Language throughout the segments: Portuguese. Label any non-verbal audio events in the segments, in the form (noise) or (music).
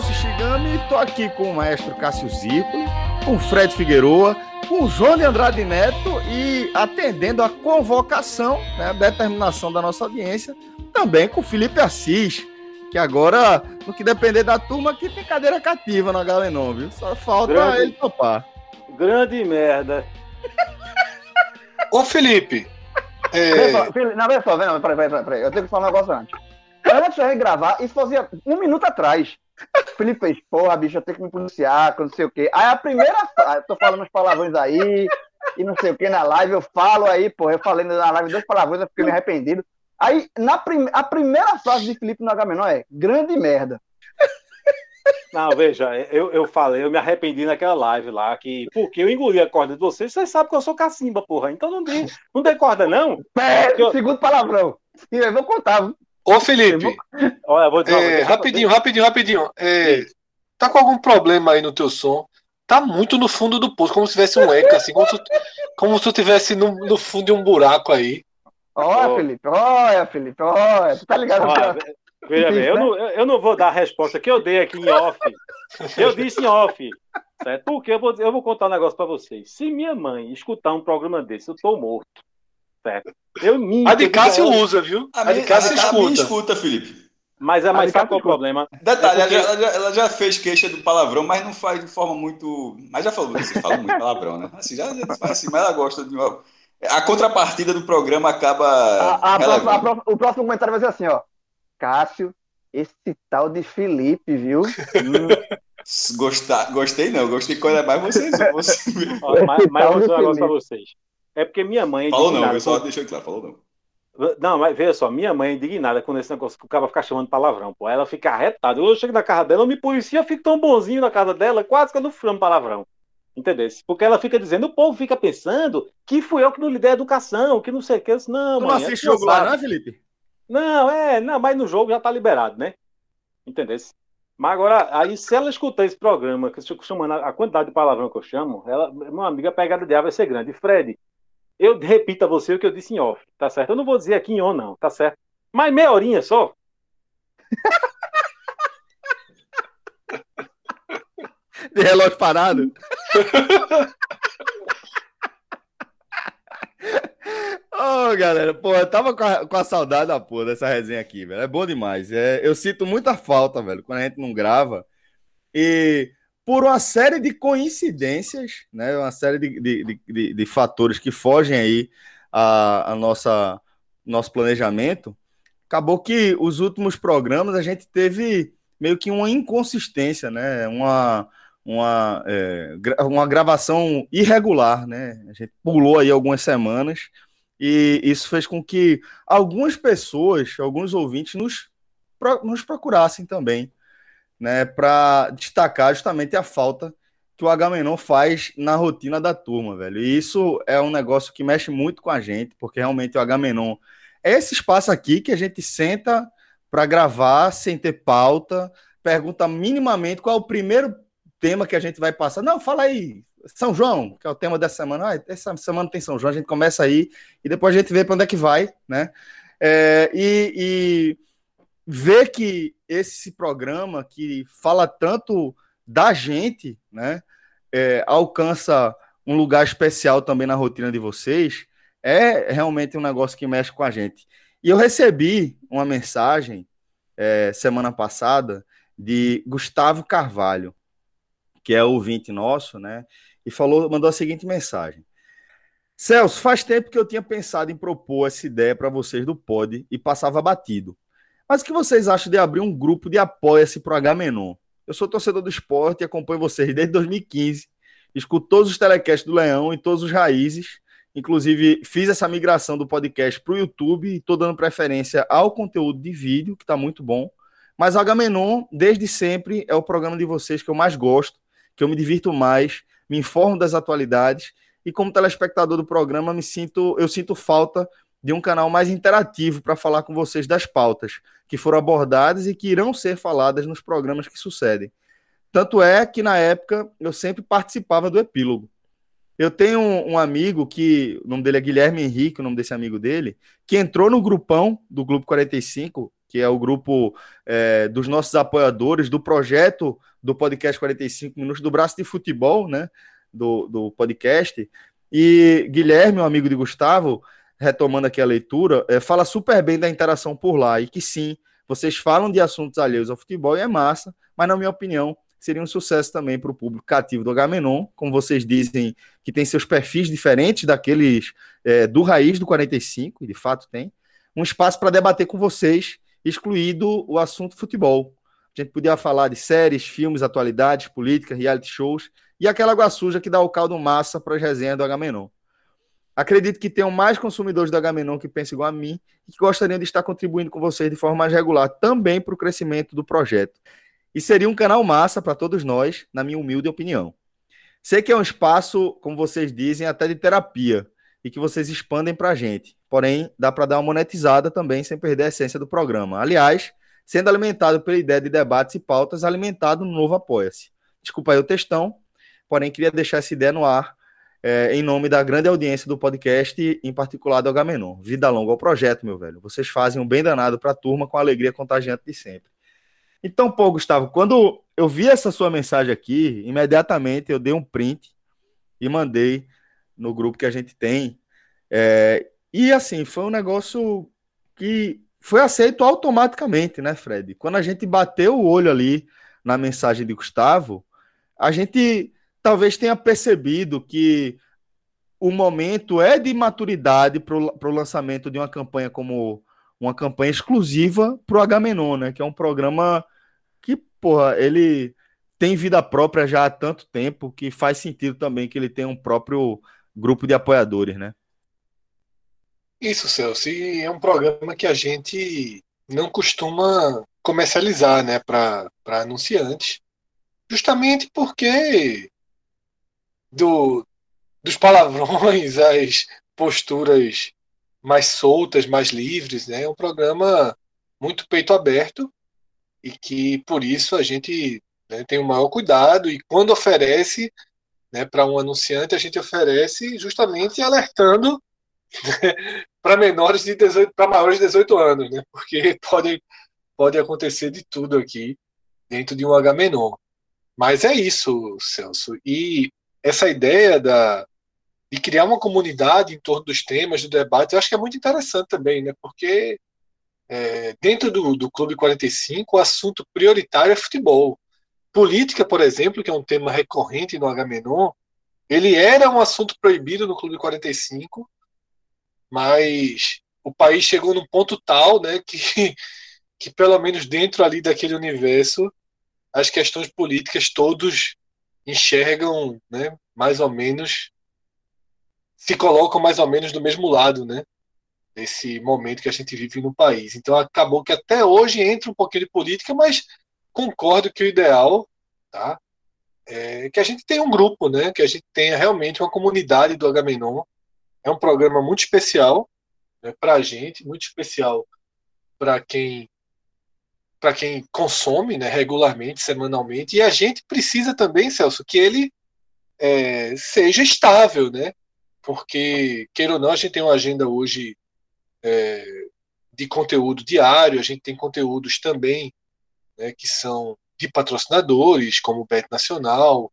Celso Shigami e tô aqui com o maestro Cássio Zirpoli, com o Fred Figueroa, com o João de Andrade Neto e atendendo a convocação, né, a determinação da nossa audiência, também com o Felipe Assis, que agora, no que depender da turma, aqui tem cadeira cativa no Galenon, viu? Só falta grande, ele topar. Grande merda. Ô, Felipe. É... Não, só, peraí, peraí, peraí, eu tenho que falar um negócio antes. Antes de gravar, isso fazia um minuto atrás. Felipe fez, porra, bicho, eu tenho que me policiar, não sei o quê. Aí a primeira. Eu tô falando uns palavrões aí, e não sei o que na live, eu falo aí, porra, eu falei na live dois palavrões, eu fiquei me arrependido. Aí, na prim... a primeira frase de Felipe no H é grande merda. Não, veja, eu, eu falei, eu me arrependi naquela live lá, que porque eu engoli a corda de vocês, vocês sabem que eu sou cacimba, porra. Então não tem, não tem corda, não. É, eu... segundo palavrão. Eu vou contar. Ô, Felipe. Olha, vou dizer, é, rapidinho, rapidinho, rapidinho. É, tá com algum problema aí no teu som? Tá muito no fundo do poço, como se tivesse um eco, assim, como se, como se tu tivesse no, no fundo de um buraco aí. Olha. Felipe, olha, Felipe, olha, tu tá ligado? Olha, (laughs) veja bem, eu não, eu não vou dar a resposta que eu dei aqui em off. Eu disse em off. Certo? Porque eu vou, eu vou contar um negócio para vocês. Se minha mãe escutar um programa desse, eu tô morto. Certo? Eu minto. A de Cássio usa, viu? A, a de Cássio escuta. escuta, Felipe. Mas é mais sabe qual é o problema? Detalhe, é porque... ela, já, ela, já, fez queixa do palavrão, mas não faz de forma muito. Mas já falou, você fala muito palavrão, né? Assim, já, já assim, mas ela gosta de uma. A contrapartida do programa acaba. A, a próxima, a o próximo comentário vai ser assim, ó. Cássio, esse tal de Felipe, viu? Gostar, gostei não, gostei quando é mais vocês. (laughs) Você... Ó, mas, mas eu vou dizer um negócio pra vocês. É porque minha mãe. É falou não, pessoal, deixou claro, falou não. Não, mas veja só, minha mãe é indignada com esse negócio que o cara ficar chamando palavrão, pô. Ela fica arretada. Eu chego na casa dela, eu me policia, eu fico tão bonzinho na casa dela, quase que eu não chamo palavrão. Entendeu? Porque ela fica dizendo, o povo fica pensando que fui eu que não lhe dei educação, que não sei o que. Disse, não, tu mãe, não assiste jogo lá, não, Felipe? Não, é, não, mas no jogo já tá liberado, né? Entendeu? Mas agora, aí se ela escutar esse programa, que eu estou chamando a quantidade de palavrão que eu chamo, ela, uma amiga, a pegada dela vai ser grande. Fred, eu repito a você o que eu disse em off, tá certo? Eu não vou dizer aqui em on, não, tá certo? Mas meia horinha só. (laughs) De relógio parado. (laughs) Ô, oh, galera, pô, eu tava com a, com a, saudade da porra dessa resenha aqui, velho. É bom demais. É, eu sinto muita falta, velho, quando a gente não grava. E por uma série de coincidências, né? Uma série de, de, de, de fatores que fogem aí a, a nossa nosso planejamento. Acabou que os últimos programas a gente teve meio que uma inconsistência, né? Uma uma, é, uma gravação irregular, né? A gente pulou aí algumas semanas e isso fez com que algumas pessoas, alguns ouvintes, nos, nos procurassem também né, para destacar justamente a falta que o Agamenon faz na rotina da turma, velho. E isso é um negócio que mexe muito com a gente, porque realmente o Agamenon é esse espaço aqui que a gente senta para gravar sem ter pauta, pergunta minimamente qual é o primeiro tema que a gente vai passar. Não, fala aí, São João, que é o tema dessa semana. Ah, essa semana tem São João, a gente começa aí e depois a gente vê para onde é que vai, né? É, e, e ver que esse programa que fala tanto da gente, né, é, alcança um lugar especial também na rotina de vocês, é realmente um negócio que mexe com a gente. E eu recebi uma mensagem é, semana passada de Gustavo Carvalho, que é ouvinte nosso, né? E falou, mandou a seguinte mensagem. Celso, faz tempo que eu tinha pensado em propor essa ideia para vocês do Pod e passava batido. Mas o que vocês acham de abrir um grupo de apoia-se para o H-Menon? Eu sou torcedor do esporte e acompanho vocês desde 2015. Escuto todos os telecasts do Leão e todos os raízes. Inclusive, fiz essa migração do podcast para o YouTube e estou dando preferência ao conteúdo de vídeo, que está muito bom. Mas o H-Menon, desde sempre, é o programa de vocês que eu mais gosto, que eu me divirto mais, me informo das atualidades e como telespectador do programa me sinto, eu sinto falta de um canal mais interativo para falar com vocês das pautas que foram abordadas e que irão ser faladas nos programas que sucedem. Tanto é que na época eu sempre participava do epílogo. Eu tenho um, um, amigo que, o nome dele é Guilherme Henrique, o nome desse amigo dele, que entrou no grupão do Grupo 45, que é o grupo é, dos nossos apoiadores do projeto do podcast 45 Minutos, do braço de futebol, né? Do, do podcast. E Guilherme, um amigo de Gustavo, retomando aqui a leitura, é, fala super bem da interação por lá e que sim, vocês falam de assuntos alheios ao futebol e é massa, mas na minha opinião seria um sucesso também para o público cativo do Agamenon, como vocês dizem que tem seus perfis diferentes daqueles é, do Raiz do 45, e de fato tem, um espaço para debater com vocês, excluído o assunto futebol. A gente podia falar de séries, filmes, atualidades, política, reality shows e aquela água suja que dá o caldo massa para as resenhas do Agamenon. Acredito que tenham mais consumidores do Agamenon que pensam igual a mim e que gostariam de estar contribuindo com vocês de forma mais regular também para o crescimento do projeto. E seria um canal massa para todos nós, na minha humilde opinião. Sei que é um espaço, como vocês dizem, até de terapia e que vocês expandem para a gente. Porém, dá para dar uma monetizada também sem perder a essência do programa. Aliás, sendo alimentado pela ideia de debates e pautas, alimentado no novo Apoia-se. Desculpa aí o textão, porém queria deixar essa ideia no ar é, em nome da grande audiência do podcast, em particular do H-Menon. Vida longa ao projeto, meu velho. Vocês fazem um bem danado para a turma com a alegria contagiante de sempre. Então, pô, Gustavo, quando eu vi essa sua mensagem aqui, imediatamente eu dei um print e mandei no grupo que a gente tem. É, e assim, foi um negócio que foi aceito automaticamente, né, Fred? Quando a gente bateu o olho ali na mensagem de Gustavo, a gente talvez tenha percebido que o momento é de maturidade para o lançamento de uma campanha como uma campanha exclusiva para o Agamenon, né? Que é um programa que, porra, ele tem vida própria já há tanto tempo que faz sentido também que ele tenha um próprio grupo de apoiadores, né? Isso, Celso. E é um programa que a gente não costuma comercializar, né, para anunciantes, justamente porque do, dos palavrões (laughs) às posturas mais soltas, mais livres, né? É um programa muito peito aberto e que por isso a gente né, tem o maior cuidado e quando oferece né, para um anunciante a gente oferece justamente alertando né, (laughs) para menores de 18 para maiores de 18 anos, né? Porque (laughs) pode pode acontecer de tudo aqui dentro de um H menor. Mas é isso, Celso. E essa ideia da, de criar uma comunidade em torno dos temas, do debate, eu acho que é muito interessante também, né? Porque é, dentro do, do Clube 45, o assunto prioritário é futebol. Política, por exemplo, que é um tema recorrente no H-Menon, ele era um assunto proibido no Clube 45, mas o país chegou num ponto tal, né, que, (laughs) que pelo menos dentro ali daquele universo, as questões políticas todos enxergam, né, mais ou menos, se colocam mais ou menos do mesmo lado, né, desse momento que a gente vive no país. Então acabou que até hoje entra um pouquinho de política, mas concordo que o ideal, tá, é que a gente tenha um grupo, né, que a gente tenha realmente uma comunidade do Agamenon. É um programa muito especial né, para a gente, muito especial para quem para quem consome né, regularmente, semanalmente, e a gente precisa também, Celso, que ele é, seja estável, né? Porque, queira ou não, a gente tem uma agenda hoje é, de conteúdo diário, a gente tem conteúdos também né, que são de patrocinadores, como o Bet Nacional,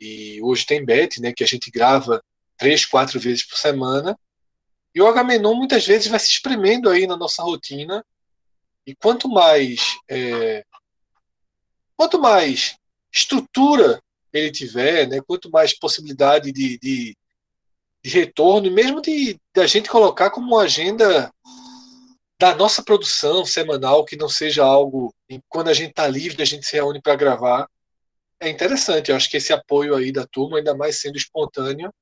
e hoje tem Bet, né, que a gente grava três, quatro vezes por semana, e o Agamenon muitas vezes vai se espremendo aí na nossa rotina, e quanto mais é, quanto mais estrutura ele tiver, né, quanto mais possibilidade de, de, de retorno, mesmo de, de a gente colocar como uma agenda da nossa produção semanal, que não seja algo quando a gente está livre, a gente se reúne para gravar, é interessante. Eu acho que esse apoio aí da turma, ainda mais sendo espontâneo,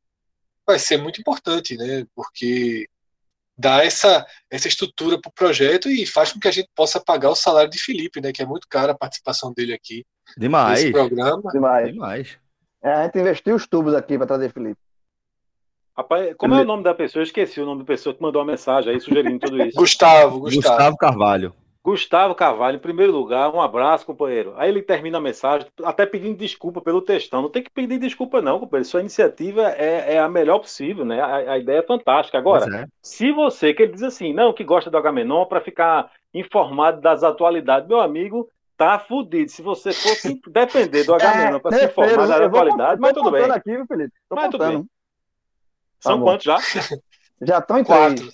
vai ser muito importante, né? Porque dá essa, essa estrutura para o projeto e faz com que a gente possa pagar o salário de Felipe, né? Que é muito caro a participação dele aqui. Demais. Nesse programa. Demais. Demais. É, a gente investiu os tubos aqui para trazer Felipe. Rapaz, como é o nome da pessoa? Eu esqueci o nome da pessoa que mandou uma mensagem aí sugerindo tudo isso. Gustavo, Gustavo. Gustavo Carvalho. Gustavo Carvalho, em primeiro lugar, um abraço, companheiro. Aí ele termina a mensagem, até pedindo desculpa pelo textão. Não tem que pedir desculpa, não, companheiro. Sua iniciativa é, é a melhor possível, né? A, a ideia é fantástica. Agora, é. se você, que ele diz assim, não, que gosta do Agamenon para ficar informado das atualidades, meu amigo, tá fudido. Se você fosse (laughs) depender do Agamenon é, para se informar das atualidades, mas tudo bem. Aqui, Felipe. Tô mas tudo bem. São tá quantos já? (laughs) Já estão em quatro.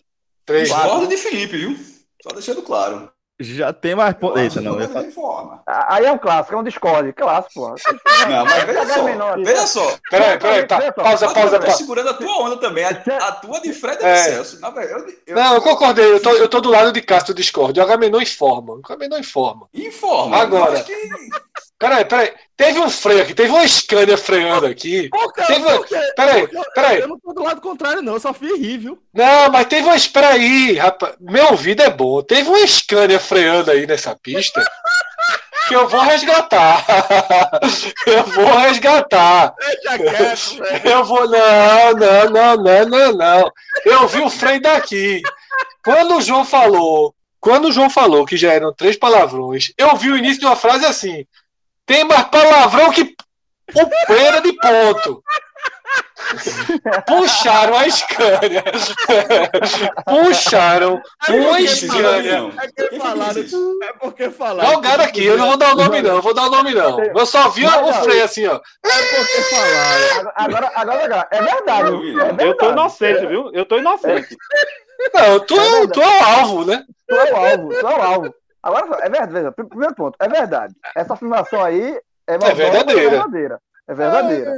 Três. Discordo de Felipe, viu? Só deixando claro. Já tem mais. Eita, não. Eu forma. Aí é um clássico, é um Discord. Clássico, pô. (laughs) Não, mas veja só. Veja só. Peraí, peraí, tá. Pausa, pausa. Tá segurando a tua onda também. A, a tua de Fred e é. Celso. Não, eu, eu, não, eu concordei. Eu tô, eu tô do lado de Castro do Discord. O Agamenon informa. O Agamenon informa. Informa. Agora. Peraí, peraí. Teve um freio aqui, teve uma Scania freando aqui. Por? Teve... Por quê? Peraí, peraí. Eu não tô do lado contrário, não. Eu só fui rir, viu? Não, mas teve uma. Espera aí, rapaz. Meu ouvido é bom. Teve uma Scania freando aí nessa pista. (laughs) que eu vou resgatar. (laughs) eu vou resgatar. Deixa quieto, Eu vou. Não, não, não, não, não, não. Eu vi o freio daqui. Quando o João falou. Quando o João falou que já eram três palavrões, eu vi o início de uma frase assim. Tem mais palavrão que o pera de ponto. Puxaram a Scania. Puxaram é uma Scania. É, falaram, é porque falaram. Jogaram aqui, eu não vou dar o nome, não. Eu vou dar o nome, não. Eu só vi o freio assim, ó. É porque falaram. Agora, agora, agora, é verdade. É verdade. Eu tô inocente, viu? Eu tô inocente. Não, tu é, tu é o alvo, né? Tu é o alvo, tu é o alvo. Agora, é verdade, primeiro ponto, é verdade. Essa afirmação aí é, é verdadeira. É verdadeira. É verdadeira.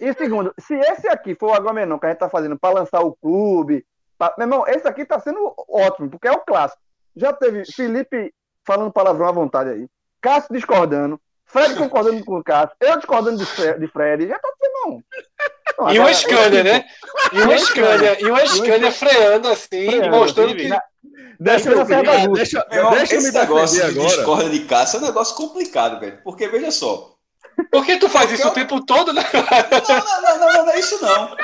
E segundo, se esse aqui for o Agamenon que a gente tá fazendo para lançar o clube, pra... meu irmão, esse aqui tá sendo ótimo, porque é o clássico. Já teve Felipe falando palavrão à vontade aí, Cássio discordando, Fred concordando com o Cássio, eu discordando de Fred, de Fred já tá sendo bom. e uma Scania, né? E uma Scania, e uma Scania freando assim, freando, mostrando que. Deixa eu, deixa, deixa, deixa esse negócio de agora. discorda de Cássio é um negócio complicado, velho. Porque veja só, por que tu faz isso eu... o tempo todo, né? Não, não, não, não, não, é isso não.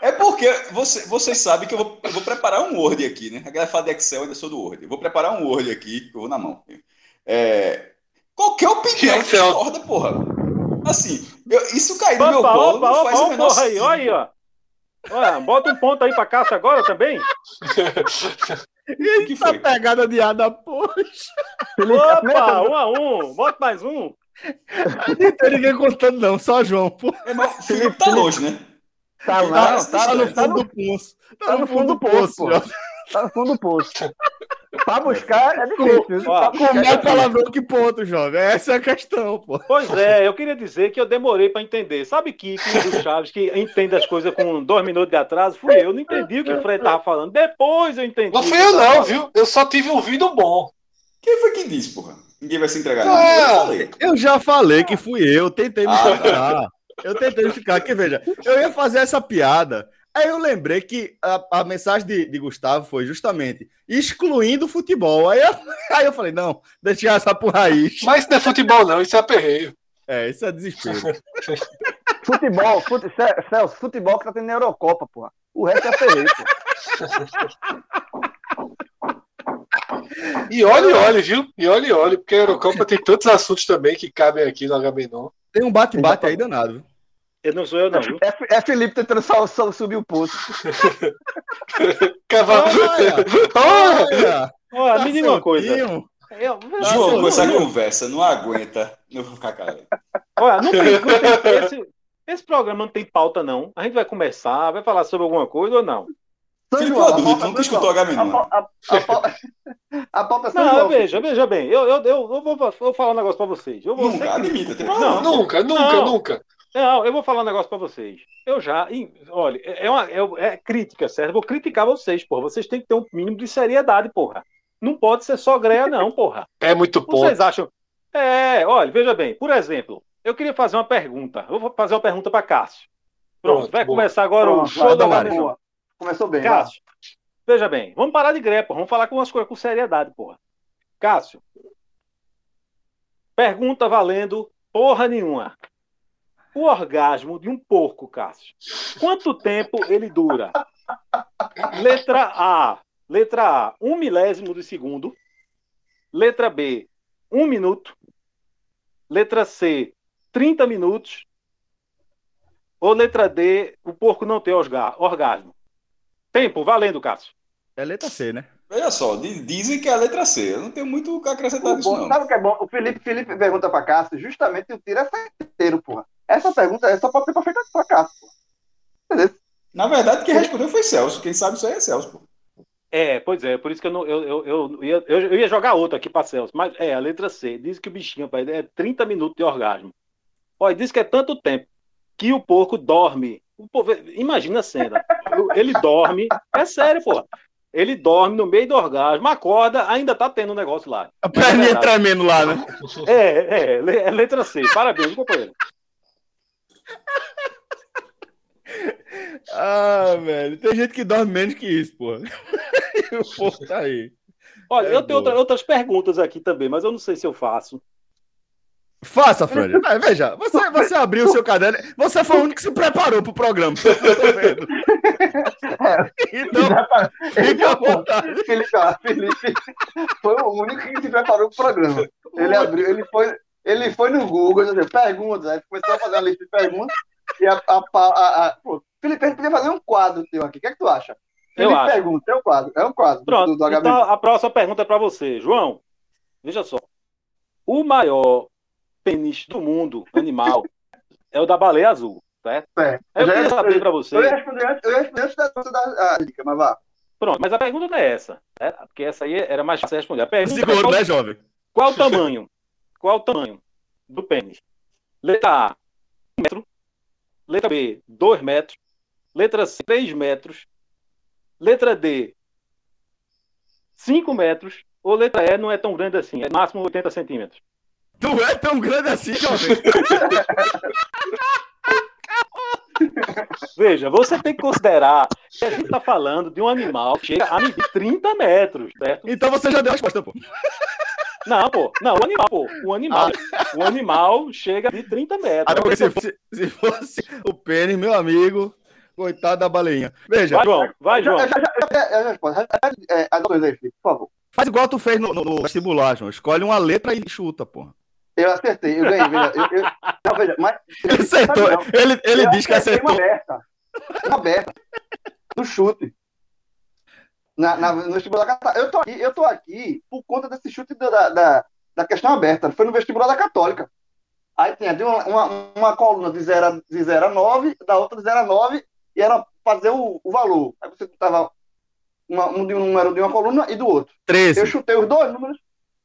É porque você, vocês sabem que eu vou, eu vou preparar um Word aqui, né? A galera fala de Excel, eu ainda sou do Word. Eu vou preparar um Word aqui, que eu vou na mão. É, qualquer opinião discorda, porra. Assim, eu, isso cair no meu colo opa, não faz opa, o menor aí, olha aí, ó. Olha, bota um ponto aí pra Cássio agora também. (laughs) E que foi? pegada de ada, poxa. Opa, um a um. Bota mais um. Não tem ninguém contando, não, só João, pô. Irmão, o Felipe tá longe, né? Tá, tá, tá, tá, no fundo do poço. Tá, tá no fundo do poço, pô. Tá no fundo do poço. Pra buscar é difícil. Com, com mais palavrão que ponto, jovem. Essa é a questão, pô. Pois é, eu queria dizer que eu demorei pra entender. Sabe que o Chaves, que entende as coisas com dois minutos de atraso, fui eu. Não entendi o que o Fred tava falando. Depois eu entendi. Não fui eu, não, viu? Eu só tive ouvido bom. Quem foi que disse, porra? Ninguém vai se entregar. Ah, eu, eu, já falei que fui eu, tentei me ah, Eu tentei explicar que, veja, eu ia fazer essa piada. Aí eu lembrei que a, a mensagem de, de, Gustavo foi justamente excluindo o futebol. Aí eu, (laughs) aí eu falei, não, deixa essa por raiz. Mas isso não é futebol, não, isso é aperreio. É, isso é desespero. (laughs) futebol, fute, Celso, futebol que tá tendo na Eurocopa, porra. O resto é aperreio, E olhe, olhe, viu? E olhe, olhe, porque a Eurocopa tem tantos assuntos também que cabem aqui no HB9. Tem um bate-bate aí danado, viu? Eu não sou eu, não. Viu? É, é Felipe tentando só, só subir o poço. (laughs) Cavalo. Olha! Olha, tá me diga uma coisa. Eu, João, com essa conversa, não aguenta. Não vou ficar calado. Olha, não tem, (laughs) não tem esse, esse programa não tem pauta, não. A gente vai começar, vai falar sobre alguma coisa ou não? Felipe Adulto, nunca escutou Agamenon. A pauta é Não, veja, veja bem. Eu, eu, eu, eu vou, vou falar um negócio pra vocês. Eu vou nunca, admita. Não, não, nunca, nunca, não. nunca. Não, eu vou falar um negócio para vocês. Eu já, olha, é, é uma é, é, crítica, certo? Eu vou criticar vocês, porra. Vocês têm que ter um mínimo de seriedade, porra. Não pode ser só greia, não, porra. (laughs) É muito pouco. Vocês acham? É, olha, veja bem. Por exemplo, eu queria fazer uma pergunta. Eu vou fazer uma pergunta para Cássio. Pronto, Pronto, vai boa. começar agora Pronto, o show da Gabriel. Começou bem. Cássio, vai. veja bem. Vamos parar de greia, porra. Vamos falar com as coisas com seriedade, porra. Cássio, pergunta valendo porra nenhuma. O orgasmo de um porco, Cássio, quanto tempo ele dura? Letra A. Letra A, um milésimo de segundo. Letra B, um minuto. Letra C, 30 minutos. Ou letra D, o porco não tem orgasmo. Tempo, valendo, Cássio. É letra C, né? Veja só, dizem que é a letra C. Eu não tenho muito o que acrescentar disso, não. Sabe o que é bom? O Felipe, Felipe pergunta pra Cássio, justamente o tiro é certeiro, porra. Essa pergunta é só pode ser feita pra Cássio, porra. Entendeu? Na verdade, quem respondeu foi Celso. Quem sabe isso aí é Celso, porra. É, pois é, por isso que eu, não, eu, eu, eu, ia, eu, ia jogar outra aqui pra Celso, mas é a letra C. Diz que o bichinho, pai, é 30 minutos de orgasmo. Olha, diz que é tanto tempo que o porco dorme. O porco, imagina a cena. Ele dorme. É sério, porra. Ele dorme no meio do orgasmo, acorda, ainda tá tendo um negócio lá. A perninha é tremendo lá, né? É, é, é letra C. Parabéns, companheiro. Ah, velho. Tem gente que dorme menos que isso, pô. (laughs) o povo tá aí. Olha, é eu tenho outra, outras perguntas aqui também, mas eu não sei se eu faço. Faça, Fred. veja, você, você abriu o seu caderno. Você foi o único que se preparou para o programa. (laughs) então, fica à vontade. Felipe, Felipe foi o único que se preparou para o programa. Ele abriu, ele foi, ele foi no Google, disse, perguntas, aí começou a fazer uma lista de perguntas. E a, a, a, a pô, Felipe, a gente podia fazer um quadro teu aqui. O que é que tu acha? Eu Felipe acho. pergunta, é um quadro. É um quadro. Pronto, do, do então a próxima pergunta é para você. João, veja só. O maior pênis do mundo, animal, (laughs) é o da baleia azul, certo? É. Eu, eu queria saber para você. Eu ia responder antes da, da, dica, mas vá. Pronto, mas a pergunta não é essa, né? porque essa aí era mais fácil responder. A pergunta Seguro, é qual, né, jovem? Qual o tamanho? Qual o tamanho do pênis? Letra A, 1 metro. Letra B, 2 metros. Letra C, 3 metros. Letra D, 5 metros. Ou letra E não é tão grande assim, é máximo 80 centímetros. Não é tão grande assim, jovem. (laughs) Veja, você tem que considerar que a gente está falando de um animal que chega a medir 30 metros, certo? Então você já deu a resposta, pô. Não, pô. Não, o animal, pô. O animal, ah. o animal chega de 30 metros. Até porque se fosse, se fosse o pênis, meu amigo, coitado da baleinha. Veja. Vai, João. Vai, João. Já, já, já, por favor. Faz igual tu fez no, no vestibular, João. Escolhe uma letra e chuta, porra. Eu acertei, eu ganhei. Veja, eu, eu, não, veja, mas, ele acertou. Ele, ele diz que acertou. Uma aberta. Uma aberta. No chute. Na, na, no vestibular da Católica. Eu tô, aqui, eu tô aqui por conta desse chute da, da, da questão aberta. Foi no vestibular da Católica. Aí tinha uma, uma, uma coluna de 0 de zero a 9, da outra de 0 a 9, e era fazer o, o valor. Aí você tava uma, um, de um número de uma coluna e do outro. 13. Eu chutei os dois números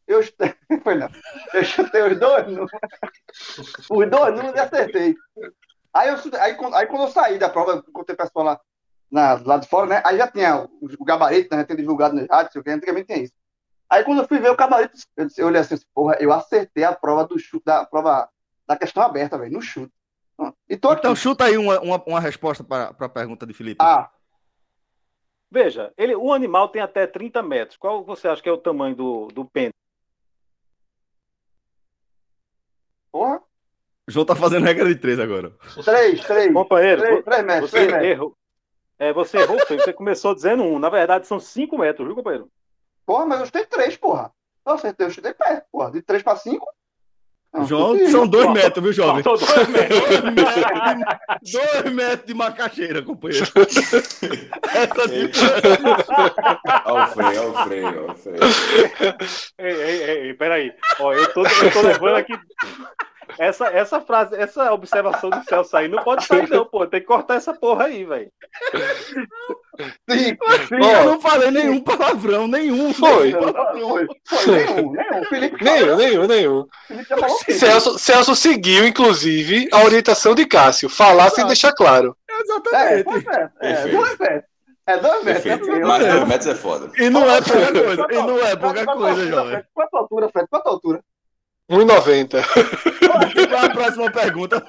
eu, (laughs) foi não. eu chutei os dois números. Os dois números e acertei. Aí, eu, aí, aí quando eu saí da prova, encontrei pessoal lá, na, lá de fora, né? Aí já tinha o, o gabarito, né? Tinha divulgado no rádio, sei antigamente tinha isso. Aí quando eu fui ver o gabarito, eu, eu olhei assim, porra, eu acertei a prova do chute, da prova da questão aberta, velho, no chute. então chuta aí uma, uma, uma resposta para a pergunta de Felipe. Ah, Veja, ele, um animal tem até 30 metros. Qual você acha que é o tamanho do, do pênis? Porra. O João tá fazendo regra de três agora. Três, três. Companheiro, três, três metros, você três errou. É, você errou, você começou dizendo um. Na verdade, são cinco metros, viu, companheiro? Porra, mas eu chutei três, porra. Eu acertei, eu chutei pé, porra. De três pra cinco. Não, João, são dois metros, viu, jovem? São dois (laughs) metros. dois metros de macaxeira, companheiro. (laughs) Essa de... Olha o freio, olha o freio, olha o freio. Ei, ei, ei, peraí. Ó, eu, tô, eu tô levando aqui... Essa, essa frase, essa observação do Celso aí não pode sair, não, pô. Tem que cortar essa porra aí, velho. Eu não falei nenhum palavrão, nenhum. Foi. Foi, foi. Nenhum, nenhum. Felipe nenhum, nenhum, nenhum. Celso, Celso seguiu, inclusive, a orientação de Cássio. Falar sem deixar claro. Exatamente. É, é, é, é dois metros. É Mas dois metros é foda. E não é pouca coisa. E não é pouca coisa, jovem. Quanto altura, Fred? Quanto altura? 1,90. Qual a próxima pergunta?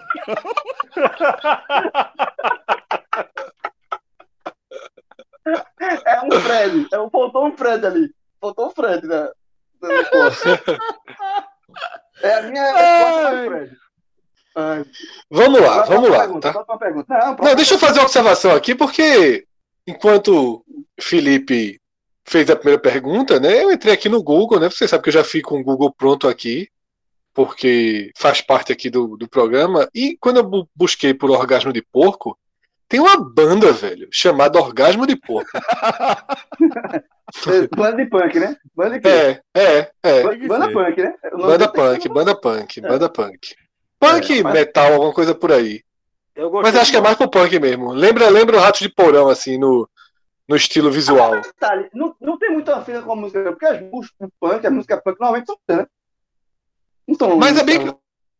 É um Fred. É um, faltou um Fred ali. Faltou um Fred, né? É a minha resposta, Fred. Ai. Vamos lá, vamos lá. Pergunta, tá? Não, não, deixa eu fazer uma observação aqui, porque enquanto Felipe fez a primeira pergunta, né? Eu entrei aqui no Google, né? Você sabe que eu já fico com o Google pronto aqui, porque faz parte aqui do, do programa. E quando eu busquei por orgasmo de porco, tem uma banda, velho, chamada Orgasmo de Porco. (laughs) banda de punk, né? Banda de é, é, é. Banda punk, né? Banda punk, banda punk, banda punk. Punk, é, mas... metal, alguma coisa por aí. Mas acho que é mais pro punk mesmo. Lembra, lembra o Rato de Porão, assim, no, no estilo visual. Ah, não, não tem muita afinidade com a música, porque as músicas punk, a música punk normalmente são né? Então, mas é bem.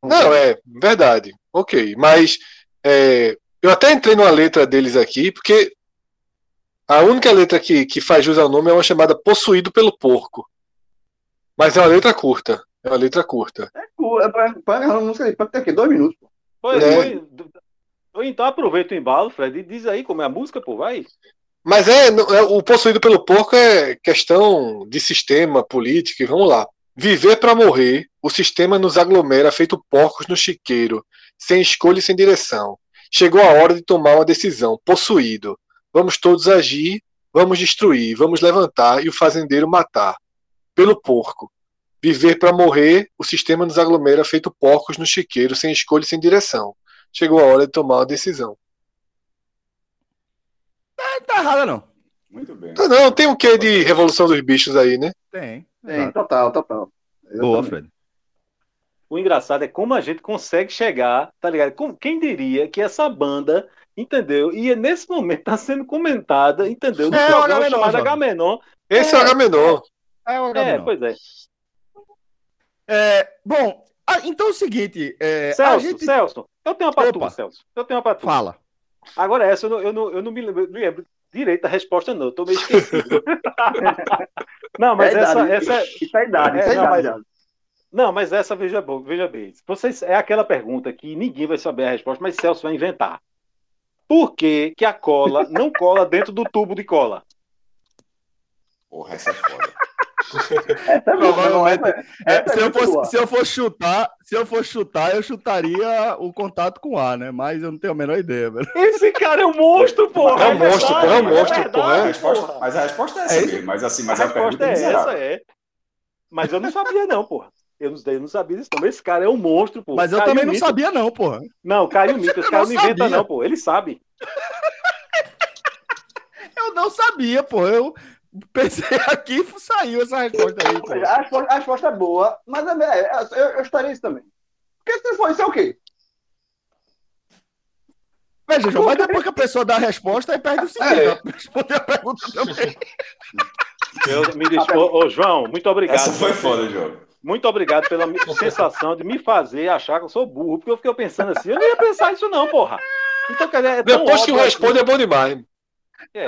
Não, é verdade. Ok. Mas é, eu até entrei numa letra deles aqui, porque a única letra que, que faz jus ao nome é uma chamada Possuído pelo Porco. Mas é uma letra curta. É uma letra curta. É curta. É, é uma música de punk tem aqui, dois minutos. Pois é. Foi, então aproveita o embalo, Fred, e diz aí como é a música, pô, vai. Mas é, é, o possuído pelo porco é questão de sistema político, e vamos lá. Viver para morrer, o sistema nos aglomera feito porcos no chiqueiro, sem escolha e sem direção. Chegou a hora de tomar uma decisão. Possuído. Vamos todos agir, vamos destruir, vamos levantar e o fazendeiro matar. Pelo porco. Viver para morrer, o sistema nos aglomera feito porcos no chiqueiro, sem escolha e sem direção. Chegou a hora de tomar uma decisão. Tá, tá errada, não. Muito bem. Tá, não, tem o um quê de Revolução dos Bichos aí, né? Tem. Tem, total, total. Boa, Fred. O engraçado é como a gente consegue chegar, tá ligado? Quem diria que essa banda, entendeu? E nesse momento tá sendo comentada, entendeu? No é programa chamado H-Menor. Esse é, é o H-Menor. É, é o H-Menor. É, pois é. é bom, então é o seguinte. É, Celso, gente... Celso, eu tenho uma patua, Celso. Eu tenho uma patua. Fala. Agora essa, eu não, eu não, eu não me, lembro, me lembro direito resposta, não. Eu tô meio esquecido. (laughs) não, mas é essa, idade, essa. Isso é idade, é, isso é idade. Mas, não, mas essa, veja, veja bem. Vocês, é aquela pergunta que ninguém vai saber a resposta, mas Celso vai inventar. Por que, que a cola não cola dentro do tubo de cola? Porra, essa é foda. É, é, se, eu fosse, se eu fosse chutar, se eu fosse chutar, eu chutaria o contato com A, né? Mas eu não tenho a menor ideia, velho. Esse cara é um monstro, porra. É um monstro, porra, é um monstro, porra. A resposta, mas a resposta é essa, é mas assim, mas a, a resposta é essa, é. Mas eu não sabia, não, porra. Eu não, eu não sabia disso, não. Esse cara é um monstro, pô. Mas eu caiu também não sabia, não, porra. Não, caiu o mito. Esse cara não, não inventa, não, pô. Ele sabe. (laughs) eu não sabia, pô. Eu pensei aqui e saiu essa resposta aí. Pô. A, resposta, a resposta é boa, mas é, é, é, eu, eu estaria isso também. Porque se for isso é o quê? Veja, João, mas depois que a pessoa dá a resposta, aí perde o sentido. É. Responder a pergunta também. Eu, me diz, ô, ô, João, muito obrigado. Essa foi foda, João. Muito obrigado pela sensação de me fazer achar que eu sou burro, porque eu fiquei pensando assim, eu não ia pensar isso não, porra. Então, quer dizer, é Depois que responde assim. é bom demais. É.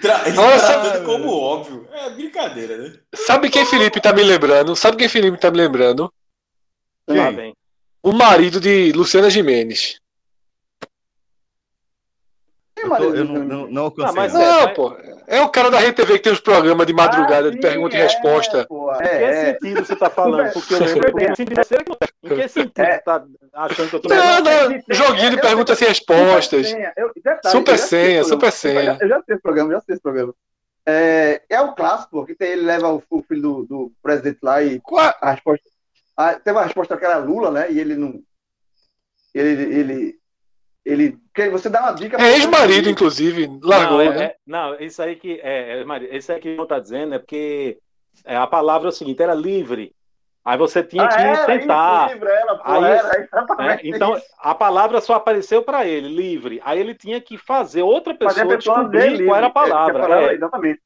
Tra Olha, como óbvio. É brincadeira, né? Sabe quem Felipe tá me lembrando? Sabe quem Felipe tá me lembrando? Quem? O marido de Luciana Jimenez. Eu, tô, eu não, não, não alcancei. Ah, mas não, é, pô. É o cara da RTV que tem os programas de madrugada ah, sim, de pergunta e resposta. É, em que é. sentido você tá falando? Porque eu lembro. Em que sentido você tá achando que eu tô Não, não, joguinho de perguntas e respostas. Super senha, super senha. Eu já sei esse programa, já sei esse programa. É, é o clássico, que tem, ele leva o, o filho do, do, presidente lá e Qual? a resposta. A, teve uma resposta que era Lula, né? E ele não. Ele, ele, ele você dá uma dica. É ex-marido, inclusive, largou. Não, é, né? é, não, isso aí que é, é isso aí que não está dizendo é porque é, a palavra é o seguinte, era livre. Aí você tinha que ah, sentar. Livre, ela, pô, aí, era, é, então isso. a palavra só apareceu para ele, livre. Aí ele tinha que fazer outra pessoa, fazer pessoa descobrir qual era a palavra. É, exatamente.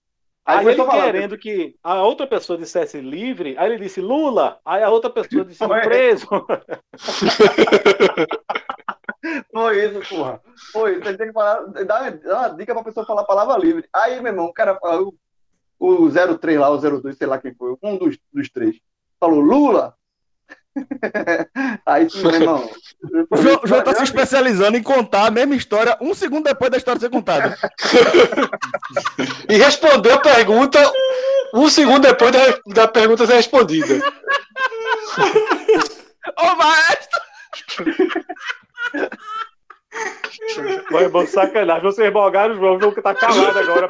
Aí, aí ele querendo que a outra pessoa dissesse livre, aí ele disse Lula, aí a outra pessoa disse preso. (laughs) Foi isso, porra. Foi isso. Você tem que falar, dar, dar uma dica pra pessoa falar palavra livre. Aí, meu irmão, o cara falou, o 03 lá, o 02, sei lá quem foi, um dos, dos três, falou Lula. (laughs) Aí, meu irmão. O João, João tá se especializando em contar a mesma história um segundo depois da história ser contada. (laughs) e respondeu a pergunta um segundo depois da, da pergunta ser respondida. Ô, maestro! (laughs) Foi bom sacanagem. Vocês bogaram o João, o João que tá calado agora.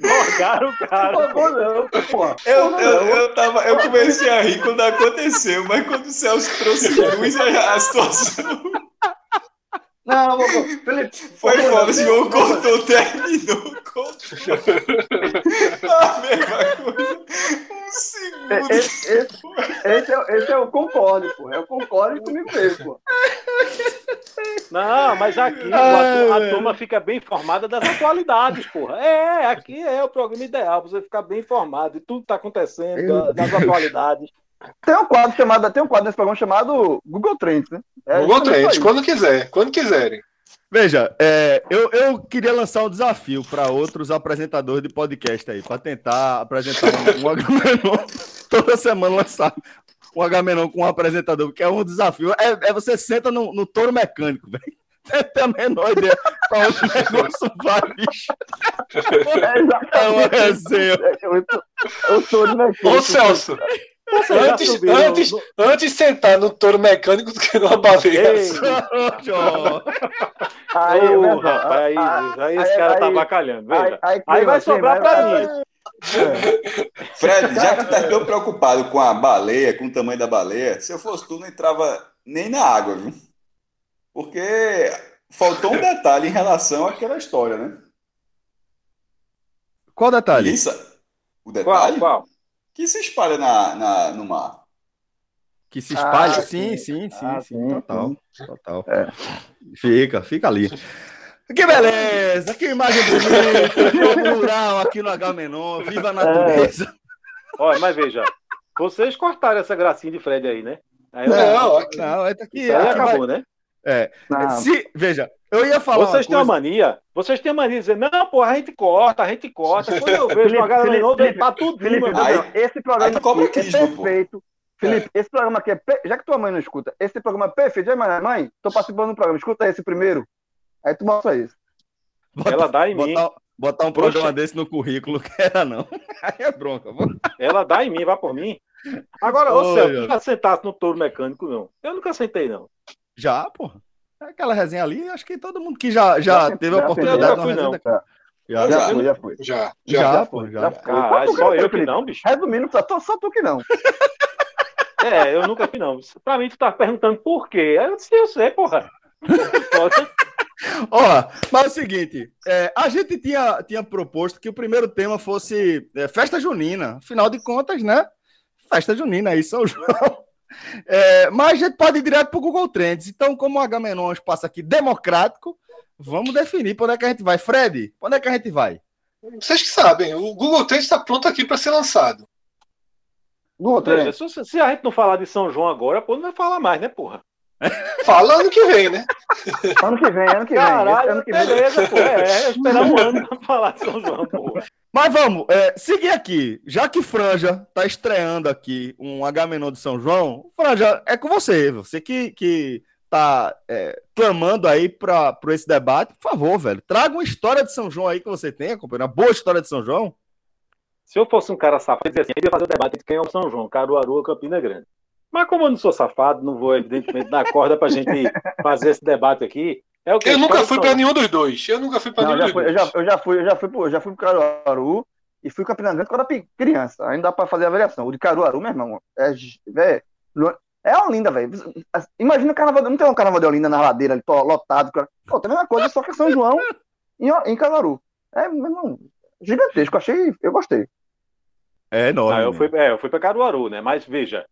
Bogaram o cara. Não, não, Eu, eu, eu, tava, eu comecei a rir quando aconteceu, mas quando o Celso trouxe luz, a situação. Não, não, não. Felipe, foi foda, o João cortou, terminou, cortou. A mesma coisa. Um segundo. Esse, esse, esse, é, esse é o concorde, pô. É o concorde que me fez, pô. Não, mas aqui a, a turma fica bem informada das atualidades, porra. É, aqui é o programa ideal, você ficar bem informado de tudo que tá acontecendo, das atualidades. Tem um quadro chamado, tem um quadro nesse programa chamado Google Trends, né? É, Google Trends, quando quiser, quando quiserem. Veja, é, eu, eu queria lançar um desafio para outros apresentadores de podcast aí, para tentar apresentar um, um Agamenon (laughs) toda semana lançar um Agamenon com um apresentador, porque é um desafio. É, é você senta no, no touro mecânico, velho. Você (laughs) tem a menor ideia para onde o negócio (laughs) vai, bicho. É, é uma resenha. É, o touro mecânico. Ô, Celso, antes, antes, antes de sentar no touro mecânico do que numa baleia. (laughs) aí, oh, rapaz, aí, aí, esse cara tá bacalhando. Veja. Aí, aí vai sobrar pra mim. (laughs) Fred, já que tá tão preocupado com a baleia, com o tamanho da baleia, se eu fosse tu, não entrava nem na água, viu? Porque faltou um detalhe em relação àquela história, né? Qual detalhe? Isso. O detalhe? Qual? qual? Que se espalha na, na, no mar. Que se espalha? Ah, sim, sim, sim, ah, sim, sim, total. total. É. Fica, fica ali. Que beleza! Que imagem bonita! rural aqui no H Menor, viva a natureza! É. Olha, mas veja, vocês cortaram essa gracinha de Fred aí, né? Aí não, não, aqui, não, é aqui, Isso aí aqui acabou, vai... né? É. Se, veja, eu ia falar. Vocês têm uma mania, vocês têm mania de dizer, não, pô, a gente corta, a gente corta. (laughs) Quando eu vejo uma galera Felipe, tá tudo Felipe, aí, esse programa aí aqui é perfeito. Felipe, é. esse programa aqui é. Já que tua mãe não escuta, esse programa é perfeito. Já, mãe, mãe, tô participando do programa, escuta esse primeiro. Aí tu mostra isso. Bota, Ela dá em botar, mim. Botar um programa Poxa. desse no currículo, (laughs) que era não. Aí é bronca. Ela dá em mim, vai por mim. Agora, ô Céu, nunca sentasse no touro mecânico, não. Eu nunca sentei, não. Já, porra. Aquela resenha ali, acho que todo mundo que já, já, já teve a oportunidade de fui, não. Já, já, já, já foi. Já, já, já, pô, já. Caralho, só eu que não, bicho. Resumindo, só, só tu que não. (laughs) É, eu nunca fui, não. Pra mim, tu tá perguntando por quê. Eu disse, eu sei, porra. (laughs) Ó, mas é o seguinte, é, a gente tinha, tinha proposto que o primeiro tema fosse é, festa junina. Afinal de contas, né? Festa junina aí, São João. É, mas a gente pode ir direto para o Google Trends. Então, como o H-Menon é um espaço aqui democrático, vamos definir para onde é que a gente vai. Fred, para onde é que a gente vai? Vocês que sabem, o Google Trends está pronto aqui para ser lançado. Google Trends. Se, se, a gente não falar de São João agora, pô, não vai falar mais, né, porra? Fala ano que vem, né? ano que vem, ano que vem. Caralho, ano que vem. beleza, pô. É, é esperar um ano para falar de São João, pô. Mas vamos, é, seguir aqui. Já que Franja tá estreando aqui um H-Menor de São João, Franja, é com você. Você que, que tá é, clamando aí para esse debate, por favor, velho. Traga uma história de São João aí que você tenha, companheiro. Uma boa história de São João. Se eu fosse um cara safado, eu assim, eu ia fazer o debate de quem é o São João, Caruaru ou Campina Grande. Mas como eu não sou safado, não vou, evidentemente, dar corda pra gente fazer esse debate aqui. É o que eu nunca fui para nenhum dos dois. Eu nunca fui para nenhum dos dois. Eu já, eu já fui, eu já fui, eu já fui para Caruaru e fui para Campina Grande quando era criança. Ainda dá para fazer a variação. O de Caruaru, meu irmão, é, véio, é Olinda, velho. Imagina o carnaval. Não tem um carnaval de Olinda na ladeira ali, lotado. Pô, tem a mesma coisa, só que São João em, em Caruaru. É, meu irmão, gigantesco. Achei, eu gostei. É enorme. Ah, eu fui, é, eu fui para Caruaru, né? Mas veja,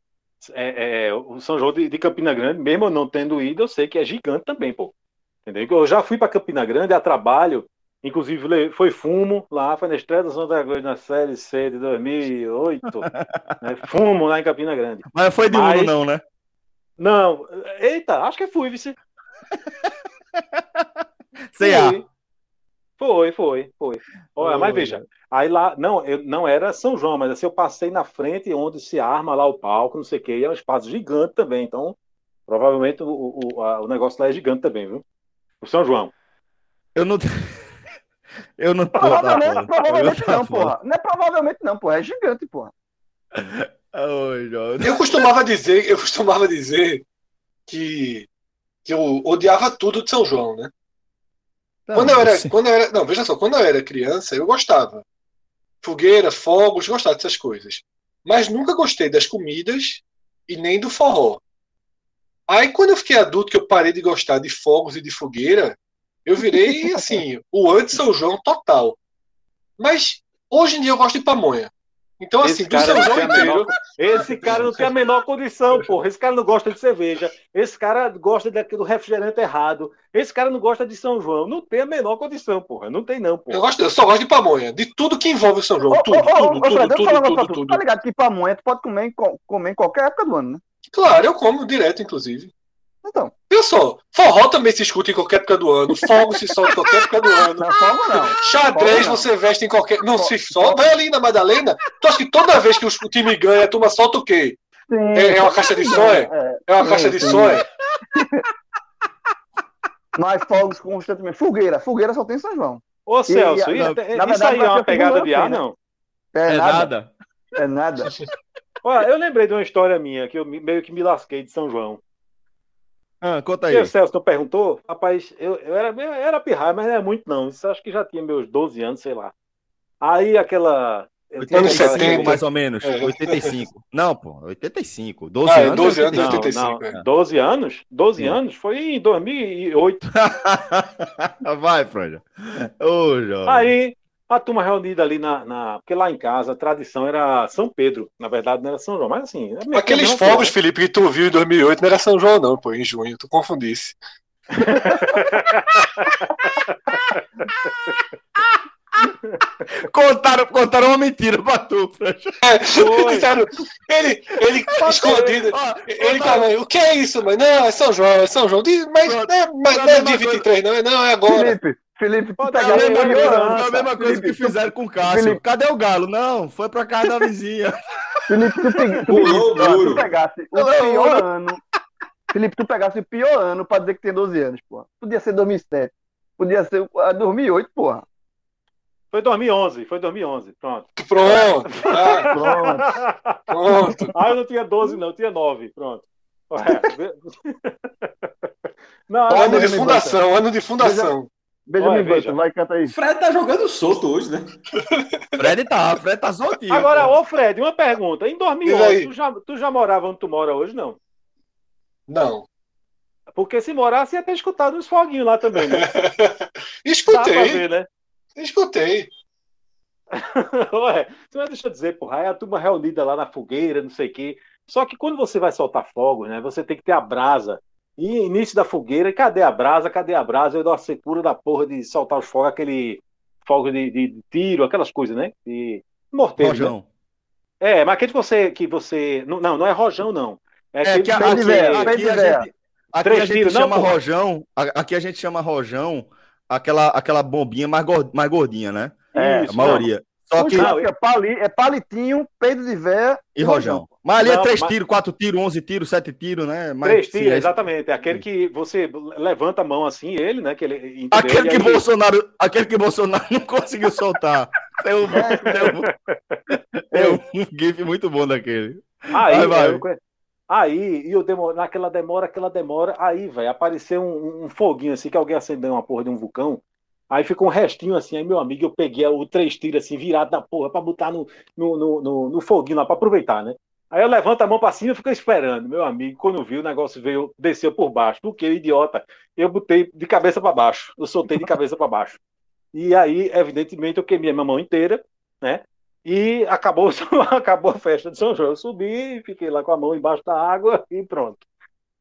é, é, o São João de, de, Campina Grande, mesmo eu não tendo ido, eu sei que é gigante também, pô. Entendeu? Eu já fui para Campina Grande a trabalho, inclusive foi fumo lá, foi na estreia do Santa Cruz na Série C de 2008. (laughs) né? Fumo lá em Campina Grande. Mas foi de Mas, Uno, não, né? Não, eita, acho que fui, vice. (laughs) Sei lá. Foi, foi, foi. Olha, mas veja, aí lá, não, eu, não era São João, mas assim, eu passei na frente onde se arma lá o palco, não sei o quê, e é um espaço gigante também, então provavelmente o, o, a, o negócio lá é gigante também, viu? O São João. Eu não. (laughs) Eu não tô. Provavelmente, tá provavelmente não, porra. Não é provavelmente não, porra. É gigante, porra. (laughs) eu costumava dizer, eu costumava dizer que, que eu odiava tudo de São João, né? Não, quando eu era, quando eu era, não, veja só, quando eu era criança, eu gostava. Fogueira, fogos, gostava dessas coisas. Mas nunca gostei das comidas e nem do forró. Aí quando eu fiquei adulto, que eu parei de gostar de fogos e de fogueira, eu virei (laughs) assim, o anti-São João total. Mas hoje em dia eu gosto de pamonha. Então, assim, do São João inteiro. Menor, esse cara não tem a menor condição, porra. Esse cara não gosta de cerveja. Esse cara gosta do refrigerante errado. Esse cara não gosta de São João. Não tem a menor condição, porra. Não tem, não, porra. Eu, gosto, eu só gosto de pamonha. De tudo que envolve o São João. Tudo, tudo, tudo, tudo, tudo, Tá ligado que pamonha tu pode comer em, comer em qualquer época do ano, né? Claro, eu como direto, inclusive. Então. Só? Forró também se escuta em qualquer época do ano. Fogo se solta em qualquer época do ano. Não, fogo não. Xadrez fogo você veste em qualquer. Não fogo. se solta. Vai ali na Madalena. Tu acha que toda vez que o time ganha, a turma solta o quê? Sim, é, é, uma caixa de sonho? É, é uma caixa de sonho? Nós (laughs) fogos constantemente. Fogueira. Fogueira só tem São João. Ô, Celso, e, isso, na, isso aí é uma pegada de ar, assim, né? não? É, é nada. nada. É nada. (laughs) Olha, eu lembrei de uma história minha que eu meio que me lasquei de São João. Ah, conta aí. o Celso não perguntou? Rapaz, eu, eu era, eu era pirraia, mas não é muito, não. Isso acho que já tinha meus 12 anos, sei lá. Aí aquela. Eu 85, mais ou menos. É. 85. Não, pô, 85. 12 ah, anos. 12 anos, 85. Não, não. 12 anos? 12 anos? Foi em 2008. (laughs) Vai, Franja. Ô, Jorge. Aí, a turma reunida ali na, na, Porque lá em casa a tradição era São Pedro, na verdade não era São João, mas assim. É Aqueles fogos, Felipe, que tu viu em 2008 não era São João, não, pô, em junho, tu confundisse. (laughs) contaram, contaram uma mentira pra tu, é, disseram, (laughs) ele, ele escondido. Ó, ele fala, o que é isso, mãe? Não, é São João, é São João. Mas, não é, mas não é dia 23, não, é, não, é agora. Felipe, Felipe, tu é a mesma, coisa, a mesma coisa que fizeram com o Cássio. Felipe. Cadê o galo? Não, foi pra casa da vizinha. Felipe, tu, (laughs) tu, tu, tu pegasse o pior ano. Felipe, tu pegasse o pior ano pra dizer que tem 12 anos, porra. Podia ser 2007. Podia ser 2008, porra. Foi 2011, foi 2011. Pronto. Pronto. (laughs) Ah, pronto. Pronto. Ah, eu não tinha 12, não, eu tinha 9. Pronto. Não, ano de fundação, ano de fundação. Benjamin Button, vai cantar aí. Fred tá jogando solto hoje, né? (laughs) Fred tá, Fred tá soltinho. Agora, ô Fred, uma pergunta. Em 2011, tu já, tu já morava onde tu mora hoje, não? Não. Porque se morasse, ia ter escutado uns foguinhos lá também, né? (laughs) Escutei. Ver, né? Escutei. (laughs) Ué, você deixa eu dizer, porra, é a turma reunida lá na fogueira, não sei o quê. Só que quando você vai soltar fogos, né, você tem que ter a brasa e início da fogueira, cadê a brasa? Cadê a brasa? Eu dou a secura da porra de soltar os fogos, aquele fogo de, de, de tiro, aquelas coisas, né? De morteiro. Né? Rojão. Né? É, mas aquele que você. Que você não, não, é rojão, não. É, é que, aqui, aqui, aqui, a gente, aqui a gente tiros, chama não, rojão. Aqui a gente chama rojão aquela, aquela bombinha mais, gordinha, né? É, a maioria. Só que não, é, pali, é palitinho, peido de véia e rojão. Mas ali é não, é três mas... tiros, quatro tiros, onze tiros, sete tiros, né? Mas, três tiros, é... exatamente. É aquele que você levanta a mão assim, ele, né? Que ele, entendeu? aquele que aí... Bolsonaro, aquele que Bolsonaro (laughs) não conseguiu soltar. tem um, tem um, um gif muito bom daquele. Aí, vai, vai. Eu... Aí, e eu demoro, naquela demora, aquela demora, aí, velho, apareceu um, um, foguinho assim, que alguém acendeu uma porra de um vulcão. Aí ficou um restinho assim, aí meu amigo, eu peguei o três tiros assim, virado da porra, pra botar no, no, no, no, no foguinho lá, pra aproveitar, né? Aí eu levanto a mão pra cima e fico esperando. Meu amigo, quando viu, o negócio veio, desceu por baixo. Porque, idiota, eu botei de cabeça para baixo. Eu soltei de cabeça para baixo. E aí, evidentemente, eu queimei a minha mão inteira, né? E acabou, (laughs) acabou a festa de São João. Eu subi, fiquei lá com a mão embaixo da água e pronto.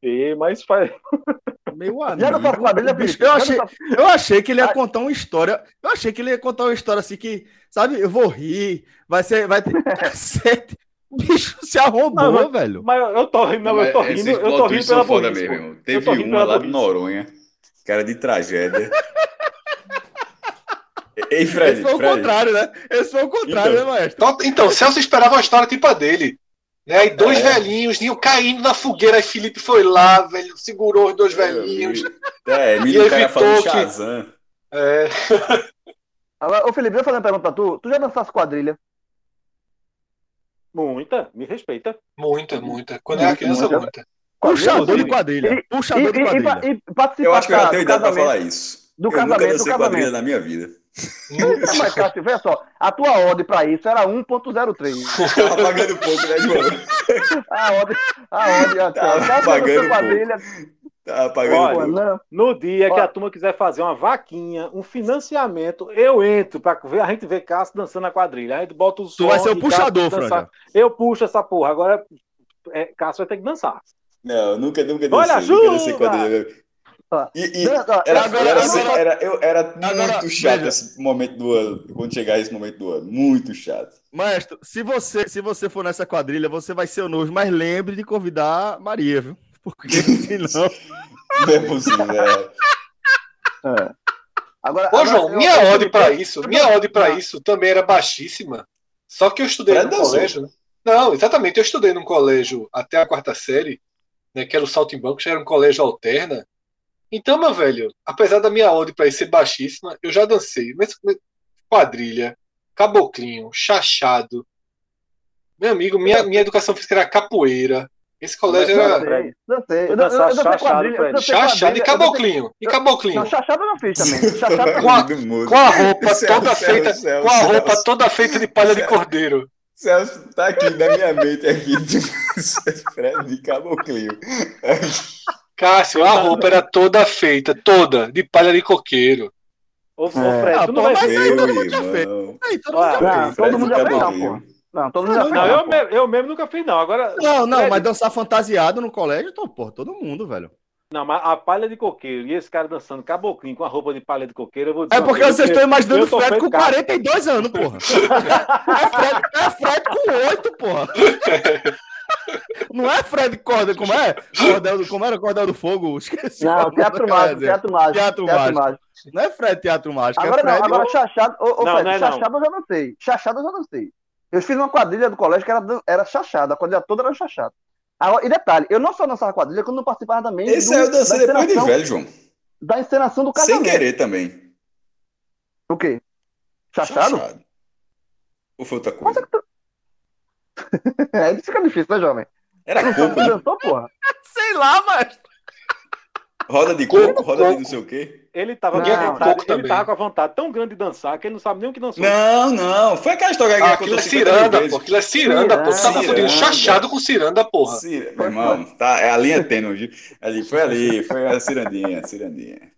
E, mas faz. Meu (laughs) amigo. bicho, eu, achei, eu achei que ele ia contar uma história. Eu achei que ele ia contar uma história assim que, sabe, eu vou rir, vai ser. Vai ter. (laughs) (laughs) Cacete. O bicho se arrombou, não, velho. Mas eu tô rindo, não, eu tô rindo, eu tô rindo pela foda mesmo, irmão. Teve uma lá de Noronha, cara de tragédia. Ei, Fred, Esse foi Fred. o contrário, né? Esse foi o contrário, então, né, maestro? Então, então, Celso esperava uma história tipo a dele. Né? Aí dois é. velhinhos iam caindo na fogueira, aí Felipe foi lá, velho, segurou os dois velhinhos. É, (laughs) e evitou que... Shazam. É. (laughs) Agora, ô Felipe, eu fazer uma pergunta pra tu. Tu já dançasse quadrilha? Muita, me respeita. Muita, muita. Quando era criança, muita. muita. Puxador de quadrilha. Puxador de quadrilha. E, e, eu acho que eu já tenho ideia pra falar isso. Do eu casamento, nunca dancei quadrilha na minha vida. Mas, Cássio, veja só, a tua odd pra isso era 1.03. Tava pagando pouco, né, João? (laughs) a odd, a odd, a Tava pagando quadrilha. Tava pagando Olha, pouco. No dia Olha. que a turma quiser fazer uma vaquinha, um financiamento, eu entro pra ver, a gente ver Cássio dançando a quadrilha. A gente bota o som. Tu vai ser o puxador, Franja. Eu puxo essa porra. Agora, é, Cássio vai ter que dançar. Não, nunca, nunca dancei. Olha, ajuda! Nunca dancei quadrilha. E, e era, era, agora, era, eu, era agora, muito chato veja. esse momento do ano, quando chegar esse momento do ano. Muito chato. Maestro, se você, se você for nessa quadrilha, você vai ser o novo, mas lembre de convidar Maria, viu? Porque (laughs) senão. Não é possível, é. é. Agora, Ô, João, eu, minha eu, ode para isso, minha ode para isso também era baixíssima. Só que eu estudei no colégio. Né? Não, exatamente, eu estudei num colégio até a quarta série, né, que era o Saltimbanco, que era um colégio alterna. Então, meu velho, apesar da minha ordem para ser baixíssima, eu já dancei. Mas quadrilha, caboclinho, chachado. Meu amigo, minha, minha educação física era capoeira. Esse colégio era. Dancei, dancei. Eu dancei chachado, chachado e caboclinho. E caboclinho. Chachado eu não fiz também. (laughs) Chachado com, a, com a roupa toda feita. com a roupa toda feita de palha de cordeiro. Celso tá aqui na minha mente aqui de Fred de caboclinho. (laughs) Cássio, a roupa era toda feita, toda, de palha de coqueiro. Ô, é. Fred, ah, tu não vai mas aí todo mundo já fez. Aí todo mundo já fez. Todo mundo já fez, não, pô. Não, todo mundo já fez. Não, eu, mesmo, eu mesmo nunca fiz, não. Agora. Não, não, Fred... mas dançar fantasiado no colégio, então, pô, todo mundo, velho. Não, mas a palha de coqueiro e esse cara dançando caboclinho com a roupa de palha de coqueiro, eu vou dizer. É porque vocês estão imaginando o Fred com 42 anos, porra. (laughs) é, Fred, é Fred com 8, porra. (laughs) Não é Fred Corda, como é? Cordel, como era Cordel do Fogo? Esqueci. Não, Teatro Mágico, Teatro Mágico. Teatro, teatro mágico. Não é Fred Teatro Mágico, é agora é Fred... Não, agora ou... Chachado, ô, ô não, Fred, não é Chachado não. eu já não sei. Chachado eu já não sei. Eu fiz uma quadrilha do colégio que era, era chachada, a quadrilha toda era chachada. Agora, e detalhe, eu não só dançava quadrilha, quando não participava também. Esse aí eu dancei depois de velho, João. Da encenação do casamento. Sem querer também. O quê? Chachado? Chachado. Ou foi outra coisa? é, (laughs) isso fica difícil, né, jovem? Era coco, né? Dançou, porra? (laughs) Sei lá, mas. Roda de coco, coco roda coco. de não sei o quê. Ele tava, não, com vontade, ele tava com a vontade tão grande de dançar que ele não sabe nem o que dançou. Não, não. Foi aquela história que ah, Aquilo é ciranda, pô. Aquilo é ciranda, pô. Você tá confundindo chachado com ciranda, porra. Cir... Meu irmão, tá, é a linha tênue. Ali, foi ali, foi a cirandinha, a cirandinha.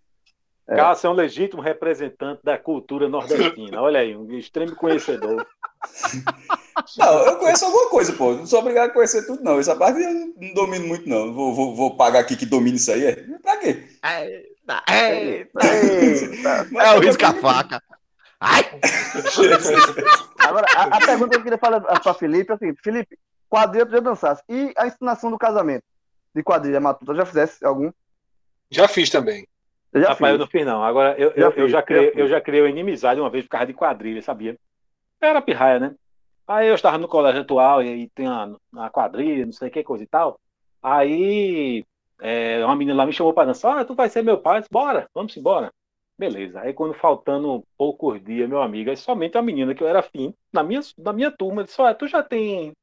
É. Cássio é um legítimo representante da cultura nordestina. Olha aí, um extremo conhecedor. (laughs) Não, eu conheço alguma coisa, pô. Não sou obrigado a conhecer tudo, não. Essa parte eu não domino muito, não. Vou, vou, vou pagar aqui que domine isso aí. É? Pra quê? É, é, é, é o risco-faca. Ai! (laughs) Agora, a, a, pergunta que eu queria falar para Felipe é seguinte: Felipe, quadrilha tu já dançasse. E a ensinação do casamento de quadrilha matuta, já fizesse algum? Já fiz também. Eu já Rapaz, fiz. eu não fiz, não. Agora, eu, já, eu, eu já, criei, já eu já criei uma inimizade uma vez por causa de quadrilha, sabia? Eu era pirraia, né? Aí eu estava no colégio atual e aí tem uma, quadrilha, não sei o que, coisa e tal. Aí é, uma menina lá me chamou para dançar, ah, tu vai ser meu pai, disse, bora, vamos embora. Beleza. Aí quando faltando poucos dias, meu amigo, aí somente a menina que eu era afim, na minha, na minha turma, disse, olha, tu já tem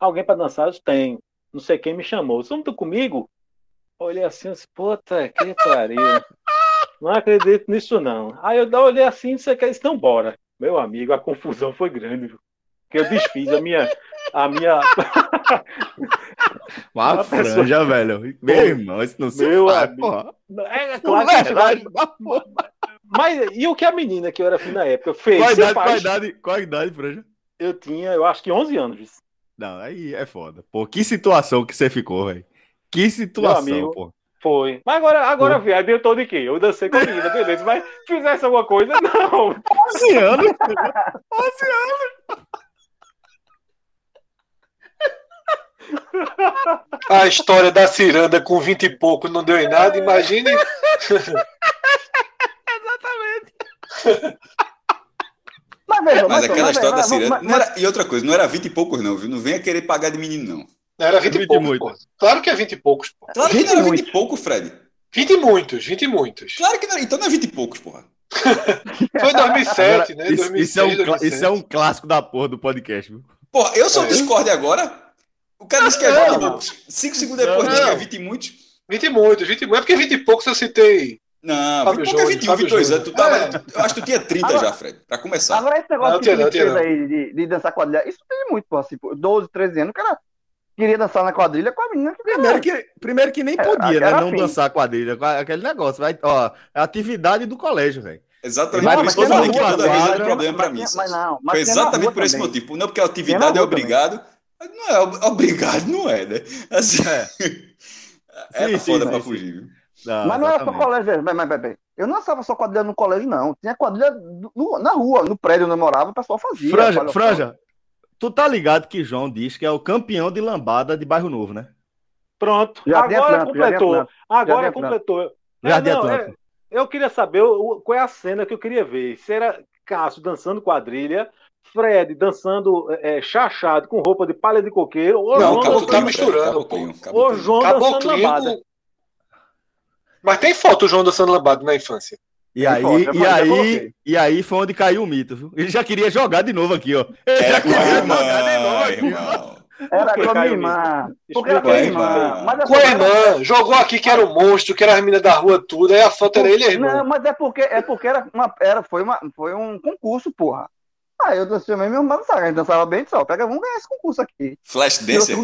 alguém para dançar? Eu disse, tem. Não sei quem me chamou. Você não tá comigo? Olhei assim, disse, puta que pariu. Não acredito nisso, não. Aí eu olhei assim, você quer isso? Não, bora. Meu amigo, a confusão foi grande. Viu? que eu desfiz a minha. A minha... (laughs) Uma franja, velho. Meu irmão, isso não se Meu faz, amigo. É, é claro que verdade, mas, e o que a menina que eu era fim na época fez? Qual a idade, qual a idade, qual a idade franja? eu tinha, eu acho que 11 anos. Não, aí é foda. Pô, que situação que você ficou, velho. Que situação, amigo, pô. Foi. Mas agora, agora viado, eu tô de quê? Eu dancei com a menina, beleza. Mas fizesse alguma coisa, não. 11 anos. 11 anos. A história da ciranda com 20 e pouco não deu em nada, imagine. Exatamente. Mas, veja, mas, aquela mas, história mas, da ciranda. Mas, era, e outra coisa, não era 20 e poucos, não, viu? Não venha querer pagar de menino, não. Não era 20, 20 e poucos. Pô. Claro que é 20 e poucos, pô. Claro que não era 20 e pouco, Fred. 20 e muitos, 20 e muitos. Claro que não, então não é 20 e poucos, porra. Foi 2007, né? Isso, 2006, isso, é um, isso, é um, clássico da porra do podcast, viu? Porra, eu sou é. Discord agora. O cara disse que é 20 e poucos. 5 segundos depois diz que é 20 e muitos. 20 e muitos, 20 e muitos. É porque 20 e poucos eu citei. Não, Fábio 20 e é 21, 22 anos. Tu tava, é. tu, eu acho que tu tinha 30 agora, já, Fred, pra começar. Agora esse negócio não, que você fez aí de, de dançar quadrilha, isso tem muito, pô, assim, 12, 13 anos, o cara queria dançar na quadrilha com a menina que primeiro que Primeiro que nem é, podia, né? Não fim. dançar quadrilha, aquele negócio. Vai, ó, é atividade do colégio, velho. Exatamente, não, por isso que eu falei que toda vez era um problema para mim. Mas não, mas Foi exatamente por esse também. motivo. Não porque a atividade é obrigado. Também. Não é obrigado, não é, né? Assim, é. (laughs) é sim, foda pra fugir? Não, mas não era só colégio, mas, mas, mas, eu não dançava só quadrilha no colégio, não. Tinha quadrilha no, na rua, no prédio onde eu morava, o pessoal fazia. Franja, Franja, Tu tá ligado que João diz que é o campeão de lambada de Bairro Novo, né? Pronto. Jardim agora Atlântico, completou. Agora Jardim completou. Jardim é, não, é, eu queria saber o, qual é a cena que eu queria ver. Se era Cássio dançando quadrilha, Fred dançando é, chachado com roupa de palha de coqueiro, ou não, João dançando, tá misturando, ou João dançando lambada. Mas tem foto do João dançando lambada na infância. E aí, e, aí, e aí foi onde caiu o mito, viu? Ele já queria jogar de novo aqui, ó. (laughs) Ele já queria irmã, jogar de novo aqui, irmão. Era com a minha irmã. Porque era com a irmã. Mas com a irmã. Jogou aqui que era o monstro, que era as meninas da rua, tudo. Aí a foto era ele e a irmã. Não, mas é porque, é porque era uma, era, foi, uma, foi um concurso, porra. Aí eu chamei meu irmão, sabe? A gente dançava bem, só. Pega, vamos ganhar esse concurso aqui. Flash Dancer?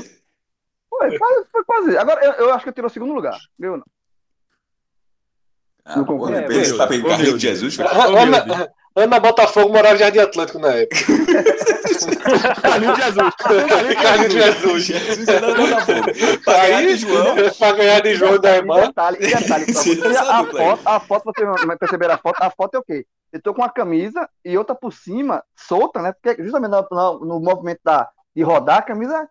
Foi, foi quase. Agora eu, eu acho que eu tirei o segundo lugar, viu? Ah, no concurso. É, tá de Jesus. Ana, Ana Botafogo morava em Jardim Atlântico na época. Carlinhos de Jesus. Carlinhos de Jesus. Jesus era Botafogo. Pra ganhar de João. (laughs) Pra ganhar de João da irmã. Detalhe, detalhe. a, foto, a foto, vocês perceberam a foto? A foto é o quê? Eu tô com uma camisa e outra por cima, solta, né? Porque justamente no, no, no movimento da, de rodar, a camisa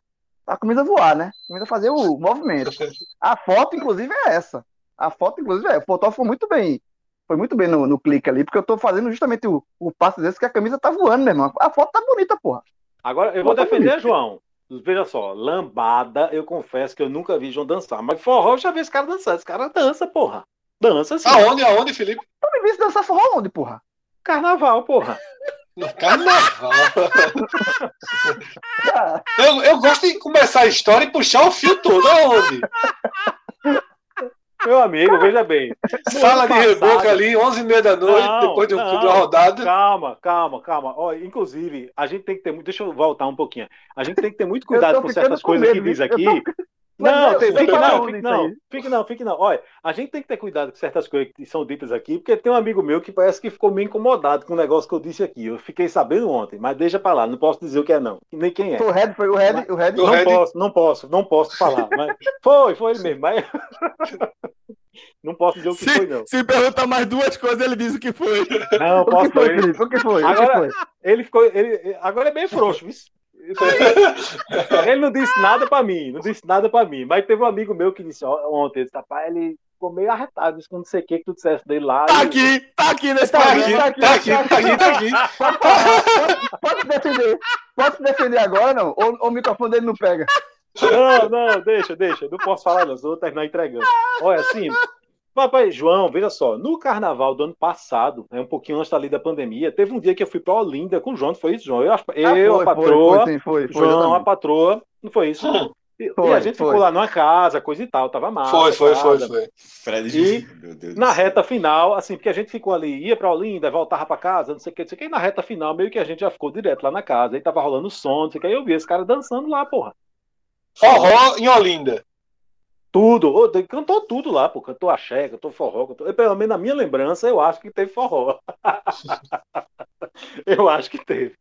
a camisa voar, né? A camisa fazer o movimento. A foto, inclusive, é essa. A foto, inclusive, é, o fotógrafo foi muito bem. Foi muito bem no, no clique ali, porque eu tô fazendo justamente o, o passo desse que a camisa tá voando, meu irmão. A foto tá bonita, porra. Agora, eu vou tá defender, bonita. João. Veja só, lambada, eu confesso que eu nunca vi João dançar. Mas forró eu já vi esse cara dançar. Esse cara dança, porra. Dança sim. Aonde, aonde, Felipe? Eu me vi dançar forró onde, porra? Carnaval, porra. Carnaval. (laughs) eu, eu gosto de começar a história e puxar o fio todo. Aonde? Meu amigo, veja bem. Sala de reboco ali, 11 e meia da noite, não, depois de um clube rodada. Calma, calma, calma. Ó, inclusive, a gente tem que ter muito. Deixa eu voltar um pouquinho. A gente tem que ter muito cuidado com certas coisas que diz aqui. Tô... Não, tem, fique, não, fique não, fique não, fique não. Olha, a gente tem que ter cuidado com certas coisas que são ditas aqui, porque tem um amigo meu que parece que ficou meio incomodado com o negócio que eu disse aqui. Eu fiquei sabendo ontem, mas deixa pra lá, não posso dizer o que é não, nem quem é. O Red, foi o Red, o Red. Não Red... posso, não posso, não posso falar. Mas (laughs) foi, foi ele mesmo, mas (laughs) não posso dizer o que se, foi não. Se perguntar mais duas coisas, ele diz o que foi. Não, posso. O que foi, Felipe? O que foi? Agora, ele ficou, ele, agora é bem frouxo, isso. (laughs) Ele não disse nada pra mim, não disse nada pra mim. Mas teve um amigo meu que disse ontem, esse rapaz, ele ficou meio arretado, disse que não sei o que que tu dissesse dele lá. Tá aqui, tá aqui nesse tá aqui, tá aqui, tá aqui, tá aqui, tá aqui. Pode, se defender. Pode se defender agora, não? Ou, ou o microfone dele não pega? Não, não, deixa, deixa. Não posso falar, não. Só vou terminar entregando. Olha, assim, Papai João, veja só, no carnaval do ano passado, né, um pouquinho antes ali da pandemia, teve um dia que eu fui para Olinda com o João, foi isso, João? Eu, ah, eu foi, a patroa, foi, foi, foi, João, a patroa, não foi isso? E, e a gente ficou lá numa casa, coisa e tal, tava massa. Foi, foi, foi, foi. Fred, e na reta final, assim, porque a gente ficou ali, ia pra Olinda, voltava pra casa, não sei o que, não sei o que, e na reta final, meio que a gente já ficou direto lá na casa, aí tava rolando som, não sei o que, aí eu vi esse cara dançando lá, porra. Forró em Olinda. Tudo, cantou tudo lá, pô. Cantou axé, cantou forró. Cantou... Pelo menos na minha lembrança, eu acho que teve forró. (laughs) eu acho que teve.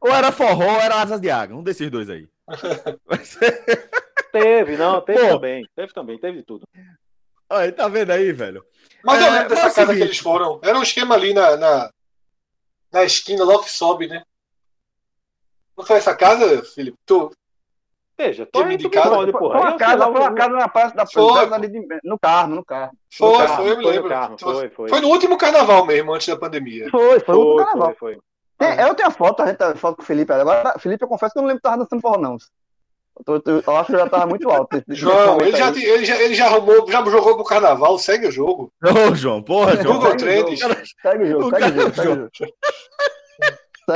Ou era forró ou era asas de água. Um desses dois aí. (laughs) teve, não, teve Pô. também. Teve também, teve tudo. Olha, tá vendo aí, velho? Mas é, eu lembro dessa casa seguinte. que eles foram. Era um esquema ali na, na, na esquina, logo que sobe, né? Não foi essa casa, Felipe? Tu, Veja, tô indo de casa. Pode, porra. Foi uma casa, foi uma casa na praça da foi. Ali de, no carro, no carro. Foi, no carro, foi, eu me lembro. Carro, foi, foi. foi no último carnaval mesmo, antes da pandemia. Foi, foi, o último carnaval. Foi, foi. Tem, eu tenho a foto, a gente tá, foto com o Felipe. Agora, Felipe, eu confesso que eu não lembro que tava dançando forró, não. Eu, eu, eu, acho que já tava muito alto. (laughs) João, ele já, ele, já, ele já arrumou, já jogou pro carnaval, segue o jogo. Ô, João, porra, João. Google Trends. Segue o jogo, segue o jogo, segue o jogo.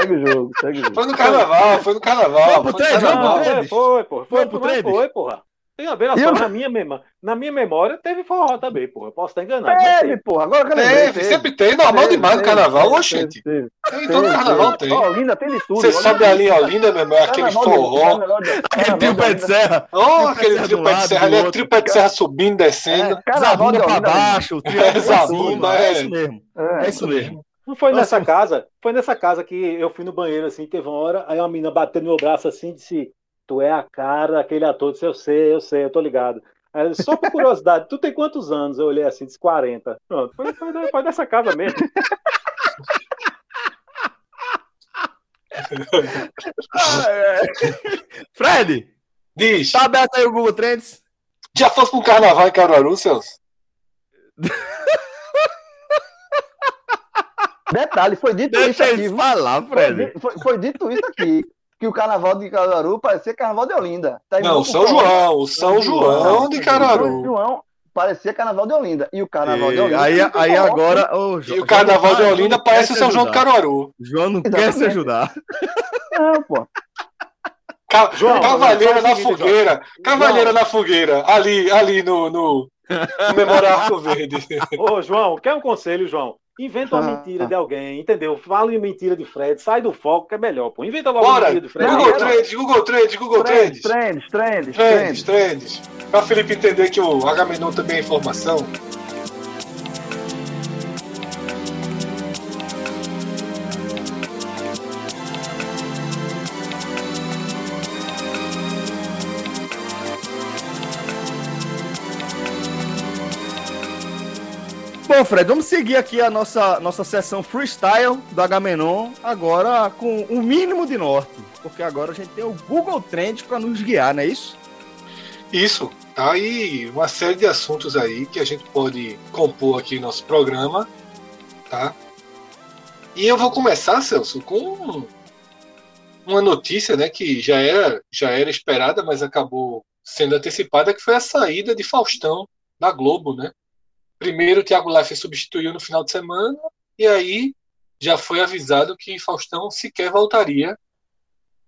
Segue o jogo, segue o jogo. Foi no carnaval, foi no carnaval. Foi, foi, carnaval. foi, foi, porra. Foi, foi, foi, porra. Tem a ver, só, na, minha mema, na minha memória teve forró também, porra. Posso estar enganado. Teve, porra. Agora que teve, teve, sempre tem, normal teve, demais no carnaval, oxente. Teve, teve. Todo carnaval tem. Olinda tem de tudo. Você sobe ali em Olinda, meu irmão, aquele forró. Aquele trio pé de serra. Oh, aquele trio pé de serra ali, é trio pé de serra subindo, descendo. Carnaval pra baixo, trio cima. É isso mesmo. É isso mesmo. Não foi nessa casa, foi nessa casa que eu fui no banheiro assim, teve uma hora, aí uma menina bateu no meu braço assim disse: Tu é a cara daquele ator, disse, eu sei, eu sei, eu tô ligado. Aí, só por curiosidade, tu tem quantos anos? Eu olhei assim, disse 40. Pronto, foi, foi, foi dessa casa mesmo. (laughs) Fred! Diz. Tá aberto aí o Google Trends? Já fosse pro carnaval em Caruaru, Celso? (laughs) Detalhe, foi dito Deixa isso aqui. falar, Fred. Foi, foi, foi, dito isso aqui. Que o carnaval de Caruaru parecia carnaval de Olinda. Tá não, São João, o São João, João de Caruaru. São João parecia carnaval de Olinda. E o carnaval e, de Olinda. Aí, aí agora. Oh, e o carnaval de Olinda parece o São João de Caruaru. João não Exatamente. quer se ajudar. Não, pô. João, Cavaleira na fogueira. Cavaleira na fogueira. Ali, ali no, no, Memorial Arco Verde. (laughs) Ô, João, quer um conselho, João? Inventa uma ah, mentira ah. de alguém, entendeu? Fala uma mentira de Fred, sai do foco que é melhor, pô. Inventa logo Bora. uma mentira de Fred. Google Trends, Google Trends, Google Trends. Trends, trends, trends. Trends, Pra Felipe entender que o Agamenon também é informação. Bom, Fred, vamos seguir aqui a nossa, nossa sessão freestyle do Agamenon, agora com o mínimo de norte, porque agora a gente tem o Google Trends para nos guiar, não é isso? Isso. Tá aí uma série de assuntos aí que a gente pode compor aqui no nosso programa, tá? E eu vou começar, Celso, com uma notícia, né, que já era, já era esperada, mas acabou sendo antecipada, que foi a saída de Faustão da Globo, né? Primeiro, o Thiago Leifert substituiu no final de semana, e aí já foi avisado que Faustão sequer voltaria.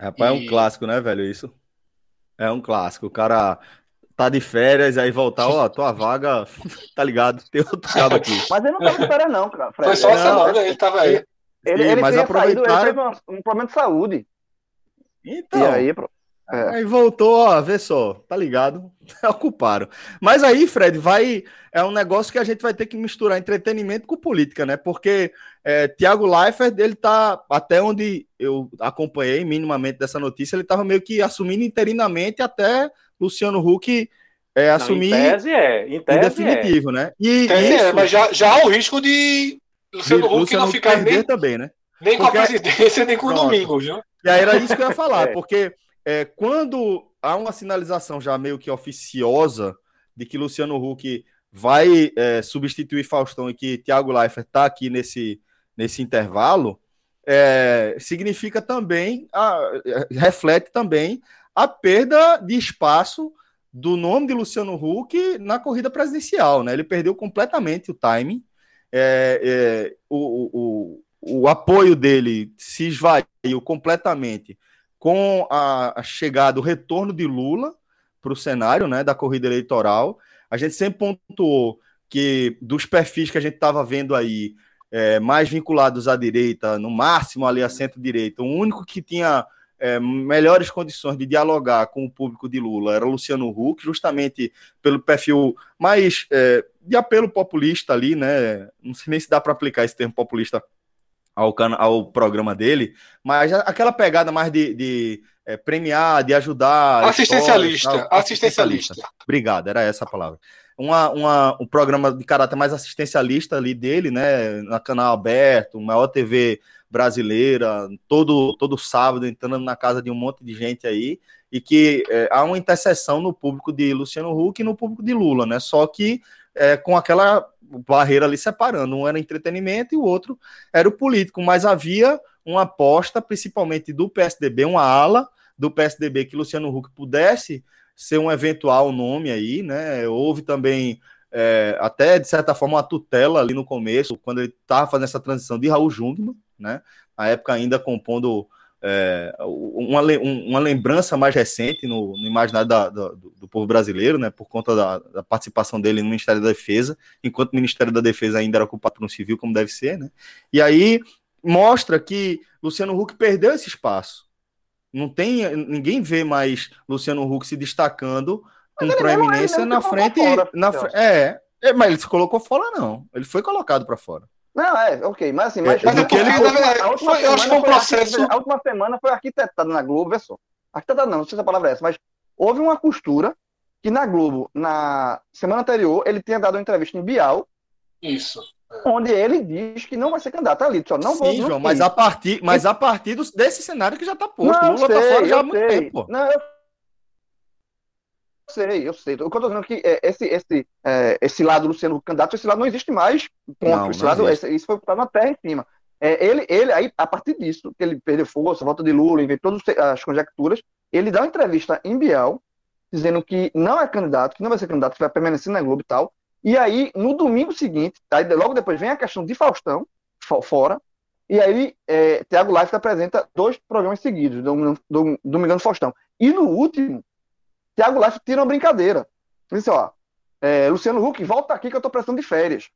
Rapaz, e... é um clássico, né, velho? Isso. É um clássico. O cara tá de férias, aí voltar, ó, tua vaga, (laughs) tá ligado? Tem outro cabo aqui. (laughs) Mas ele não tava de férias, não, cara. Foi só uma semana, ele tava aí. Ele, ele, ele mas aproveitar... saído, ele teve um, um problema de saúde. Então. E aí, é. Aí voltou, ó, vê só, tá ligado? (laughs) Ocuparam. Mas aí, Fred, vai. É um negócio que a gente vai ter que misturar entretenimento com política, né? Porque é, Tiago Leifert, ele tá, até onde eu acompanhei minimamente dessa notícia, ele tava meio que assumindo interinamente até Luciano Huck é, assumir. Não, em tese é, em, tese definitivo, é. né? E tese é, isso, é, mas já, já há o risco de Luciano Huck Luciano não ficar nem, também, né? nem Porque... com a presidência, nem com o domingo, viu? E aí era isso que eu ia falar, (laughs) é. porque é, quando há uma sinalização já meio que oficiosa de que Luciano Huck vai é, substituir Faustão e que Thiago Leifert está aqui nesse, nesse intervalo, é, significa também, a, reflete também a perda de espaço do nome de Luciano Huck na corrida presidencial. Né? Ele perdeu completamente o timing. É, é, o, o, o apoio dele se esvaiu completamente com a, chegada, o retorno de Lula para o cenário né, da corrida eleitoral, a gente sempre pontuou que dos perfis que a gente estava vendo aí, é, mais vinculados à direita, no máximo ali a centro-direita, o único que tinha é, melhores condições de dialogar com o público de Lula era Luciano Huck, justamente pelo perfil mais é, de apelo populista ali, né? Não sei nem se dá para aplicar esse termo populista ao, ao programa dele, mas aquela pegada mais de, de é, premiar, de ajudar. Assistencialista, história, assistencialista. assistencialista. Obrigado, era essa a palavra. Uma, uma, um programa de caráter mais assistencialista ali dele, né? Na canal aberto, maior TV brasileira, todo, todo sábado entrando na casa de um monte de gente aí, e que é, há uma interseção no público de Luciano Huck e no público de Lula, né? Só que é, com aquela barreira ali separando, um era entretenimento e o outro era o político, mas havia uma aposta, principalmente do PSDB, uma ala do PSDB que Luciano Huck pudesse ser um eventual nome aí, né? Houve também é, até de certa forma uma tutela ali no começo, quando ele estava fazendo essa transição de Raul Jungmann, né? Na época ainda compondo é, uma, uma lembrança mais recente no, no imaginário da, da, do, povo brasileiro, né? Por conta da, da, participação dele no Ministério da Defesa, enquanto o Ministério da Defesa ainda era ocupado por um civil, como deve ser, né? E aí mostra que Luciano Huck perdeu esse espaço. Não tem, ninguém vê mais Luciano Huck se destacando com proeminência na frente, fora, na é, é, mas ele se colocou fora não. Ele foi colocado para fora. Não, é, ok, mas assim, mas, é, mas que ele, a, última foi, semana foi um processo... a última semana foi arquitetada na Globo, é só. Arquitetada não, não sei se a palavra é essa, mas houve uma costura que na Globo, na semana anterior, ele tinha dado uma entrevista em Bial. Isso. Onde ele diz que não vai ser candidato ali. Só não Sim, vou, João, mas a partir, mas a partir do, desse cenário que já está posto. Não, Lula tá sei, tá fora já há muito tempo. Não, eu sei, eu sei. O que eu tô dizendo é que é, esse, esse, é, esse lado Luciano candidato, esse lado não existe mais. Ponto. Não, esse não lado, esse, isso foi botar na terra em cima. É, ele, ele, aí, a partir disso, que ele perdeu força, volta de Lula, inventou todas as conjecturas, ele dá uma entrevista em Biel, dizendo que não é candidato, que não vai ser candidato, que vai permanecer na Globo e tal. E aí, no domingo seguinte, aí, logo depois vem a questão de Faustão, fora, e aí é, Tiago Life apresenta dois programas seguidos, do, do, Domingão do Faustão. E no último, Thiago Leifert tira uma brincadeira. Disse, ó, é, Luciano Huck, volta aqui que eu tô precisando de férias.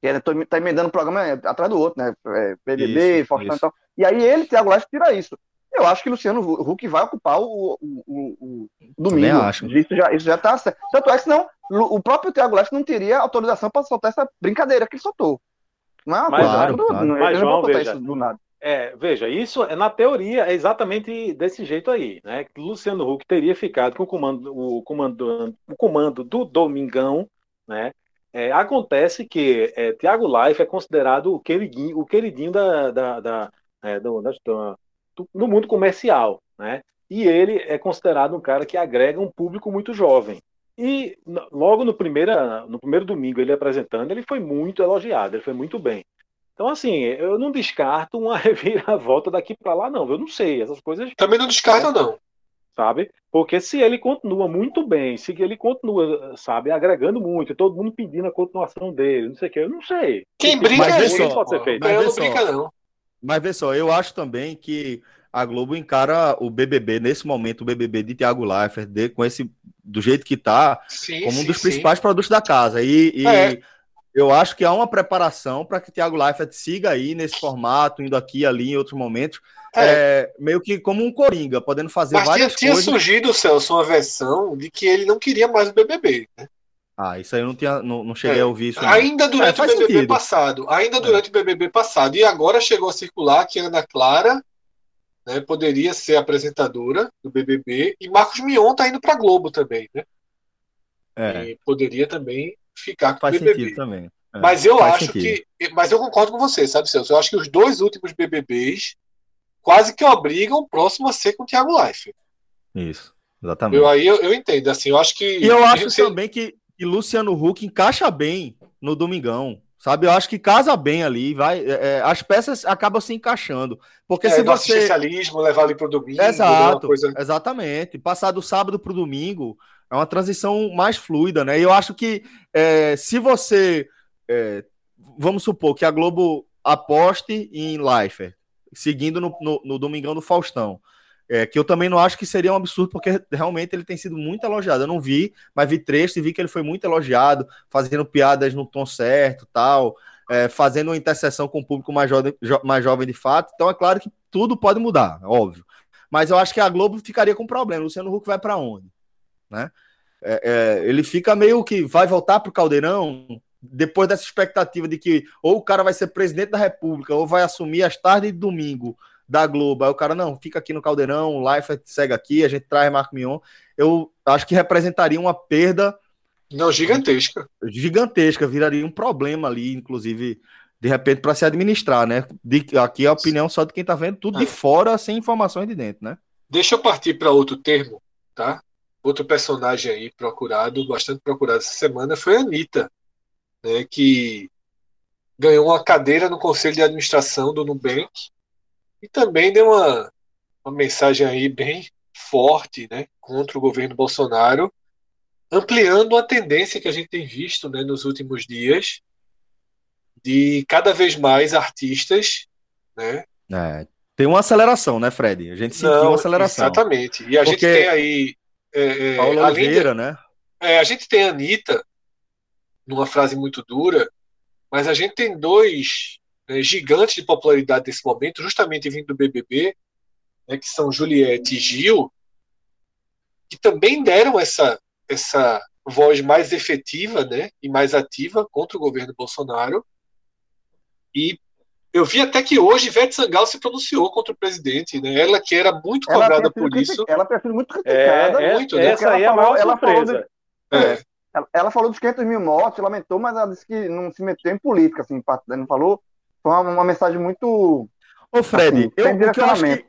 Que ele tá emendando o programa atrás do outro, né? É, BBB, Faustão e tal. E aí ele, Thiago Leifert, tira isso. Eu acho que Luciano Huck vai ocupar o, o, o, o domingo. Acho. Isso já, isso já tá certo. Tanto é que senão o próprio Thiago Leifert não teria autorização para soltar essa brincadeira que ele soltou. Não é uma mas, claro, claro. Não, mas, João, veja, isso do nada. É, veja, isso é, na teoria é exatamente desse jeito aí, né? Luciano Huck teria ficado com o comando, o comando, o comando do Domingão, né? É, acontece que é, Tiago Life é considerado o queridinho, o queridinho da, da, da, é, do, da, do, do mundo comercial, né? E ele é considerado um cara que agrega um público muito jovem. E logo no, primeira, no primeiro domingo ele apresentando, ele foi muito elogiado, ele foi muito bem. Então, assim, eu não descarto uma (laughs) reviravolta daqui para lá, não. Eu não sei, essas coisas. Também não descarto, não. Sabe? Porque se ele continua muito bem, se ele continua, sabe, agregando muito, todo mundo pedindo a continuação dele, não sei o que, eu não sei. Quem brinca mas é só, pode ser feito. Mas, não brinca, não. Mas vê só, eu acho também que a Globo encara o BBB, nesse momento, o BBB de Thiago Leifert, de, com esse, do jeito que tá, sim, como um dos sim. principais produtos da casa. E, e é eu acho que há uma preparação para que Thiago Leifert siga aí nesse formato, indo aqui e ali em outros momentos, é. É, meio que como um coringa, podendo fazer Mas várias tinha, coisas. Tinha surgido, Celso, uma versão de que ele não queria mais o BBB, né? Ah, isso aí eu não, tinha, não, não cheguei é. a ouvir isso. Não. Ainda durante é, o BBB sentido. passado. Ainda é. durante o BBB passado. E agora chegou a circular que Ana Clara né, poderia ser apresentadora do BBB. E Marcos Mion tá indo para Globo também, né? É. E poderia também ficar com Faz o BBB. sentido também. É, mas eu acho sentido. que. Mas eu concordo com você, sabe, Celso? Eu acho que os dois últimos BBBs quase que obrigam o próximo a ser com o Thiago Life. Isso, exatamente. Eu, aí eu, eu, entendo, assim, eu acho que. E eu acho também que, que Luciano Huck encaixa bem no Domingão. Sabe, eu acho que casa bem ali, vai. É, é as peças acabam se encaixando. Porque é, se você. Especialismo, levar ali para o domingo. Exato, coisa... exatamente. Passar do sábado para o domingo é uma transição mais fluida, né? E eu acho que é, se você é, vamos supor que a Globo aposte em Leifert, seguindo no, no, no Domingão do Faustão. É, que eu também não acho que seria um absurdo, porque realmente ele tem sido muito elogiado. Eu não vi, mas vi trecho e vi que ele foi muito elogiado, fazendo piadas no tom certo, tal, é, fazendo uma interseção com o público mais jovem, jo, mais jovem de fato. Então é claro que tudo pode mudar, óbvio. Mas eu acho que a Globo ficaria com problema. O Luciano Huck vai para onde? Né? É, é, ele fica meio que vai voltar para o Caldeirão, depois dessa expectativa de que ou o cara vai ser presidente da República ou vai assumir as tardes de domingo da Globo, aí o cara, não, fica aqui no Caldeirão, o Life segue aqui, a gente traz Marco Mion, eu acho que representaria uma perda não, gigantesca. Gigantesca, viraria um problema ali, inclusive, de repente, para se administrar, né? De, aqui é a opinião só de quem está vendo tudo de é. fora, sem informações de dentro, né? Deixa eu partir para outro termo, tá? Outro personagem aí procurado, bastante procurado essa semana, foi a Anitta, né? Que ganhou uma cadeira no Conselho de Administração do Nubank e também deu uma, uma mensagem aí bem forte, né? Contra o governo Bolsonaro ampliando a tendência que a gente tem visto né, nos últimos dias de cada vez mais artistas, né? É, tem uma aceleração, né, Fred? A gente sentiu Não, uma aceleração. Exatamente. E a Porque gente tem aí. É, é, Paulo Oliveira, né? É, a gente tem a Anitta, numa frase muito dura, mas a gente tem dois né, gigantes de popularidade nesse momento, justamente vindo do BBB, né, que são Juliette e Gil, que também deram essa, essa voz mais efetiva né, e mais ativa contra o governo Bolsonaro. E eu vi até que hoje Ivete Sangalo se pronunciou contra o presidente, né? Ela que era muito cobrada por isso. Ela tem sido muito criticada. É, muito, né? Essa aí é a maior ela surpresa. Falou de, é. ela, ela, falou dos 500 mil mortes, lamentou, mas ela disse que não se meteu em política, assim, não falou. Foi uma, uma mensagem muito. Ô, Fred, assim, eu, o que eu acho que,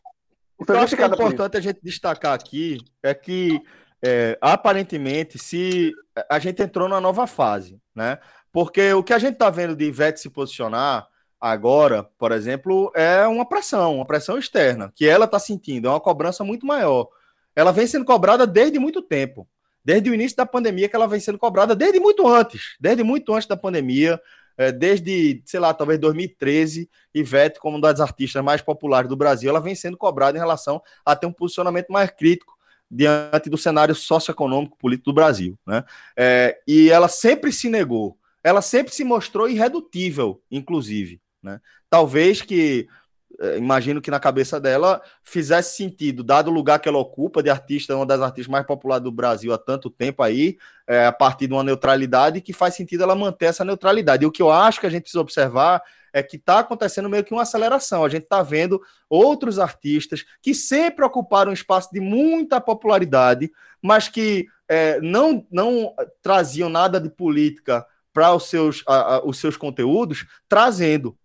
o que, eu acho que é importante a gente destacar aqui é que é, aparentemente, se a gente entrou numa nova fase, né? Porque o que a gente está vendo de Ivete se posicionar agora, por exemplo, é uma pressão, uma pressão externa, que ela está sentindo, é uma cobrança muito maior. Ela vem sendo cobrada desde muito tempo, desde o início da pandemia, que ela vem sendo cobrada desde muito antes, desde muito antes da pandemia, é, desde, sei lá, talvez 2013, Ivete, como uma das artistas mais populares do Brasil, ela vem sendo cobrada em relação a ter um posicionamento mais crítico diante do cenário socioeconômico político do Brasil. Né? É, e ela sempre se negou, ela sempre se mostrou irredutível, inclusive. Né? Talvez que, é, imagino que na cabeça dela fizesse sentido, dado o lugar que ela ocupa de artista, uma das artistas mais populares do Brasil há tanto tempo aí, é, a partir de uma neutralidade, que faz sentido ela manter essa neutralidade. E o que eu acho que a gente precisa observar é que está acontecendo meio que uma aceleração. A gente está vendo outros artistas que sempre ocuparam um espaço de muita popularidade, mas que é, não, não traziam nada de política para os seus, a, a, os seus conteúdos, trazendo.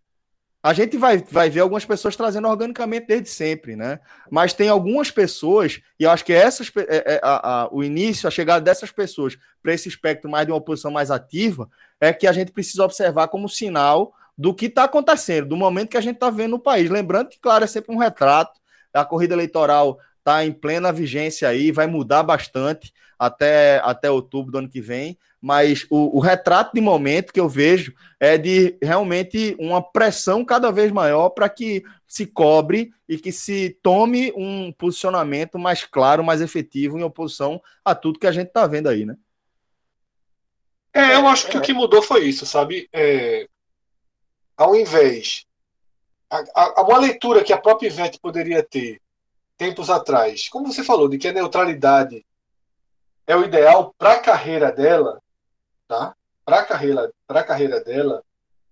A gente vai, vai ver algumas pessoas trazendo organicamente desde sempre, né? Mas tem algumas pessoas, e eu acho que essas, é, é, a, a, o início, a chegada dessas pessoas para esse espectro mais de uma oposição mais ativa, é que a gente precisa observar como sinal do que está acontecendo, do momento que a gente está vendo no país. Lembrando que, claro, é sempre um retrato, a corrida eleitoral está em plena vigência aí, vai mudar bastante até, até outubro do ano que vem, mas o, o, retrato de momento que eu vejo é de realmente uma pressão cada vez maior para que se cobre e que se tome um posicionamento mais claro, mais efetivo em oposição a tudo que a gente está vendo aí, né? É, eu acho que o que mudou foi isso, sabe? É, ao invés. A, a, uma leitura que a própria Ivete poderia ter tempos atrás, como você falou, de que a neutralidade é o ideal para a carreira dela, tá? Para a carreira, para carreira dela,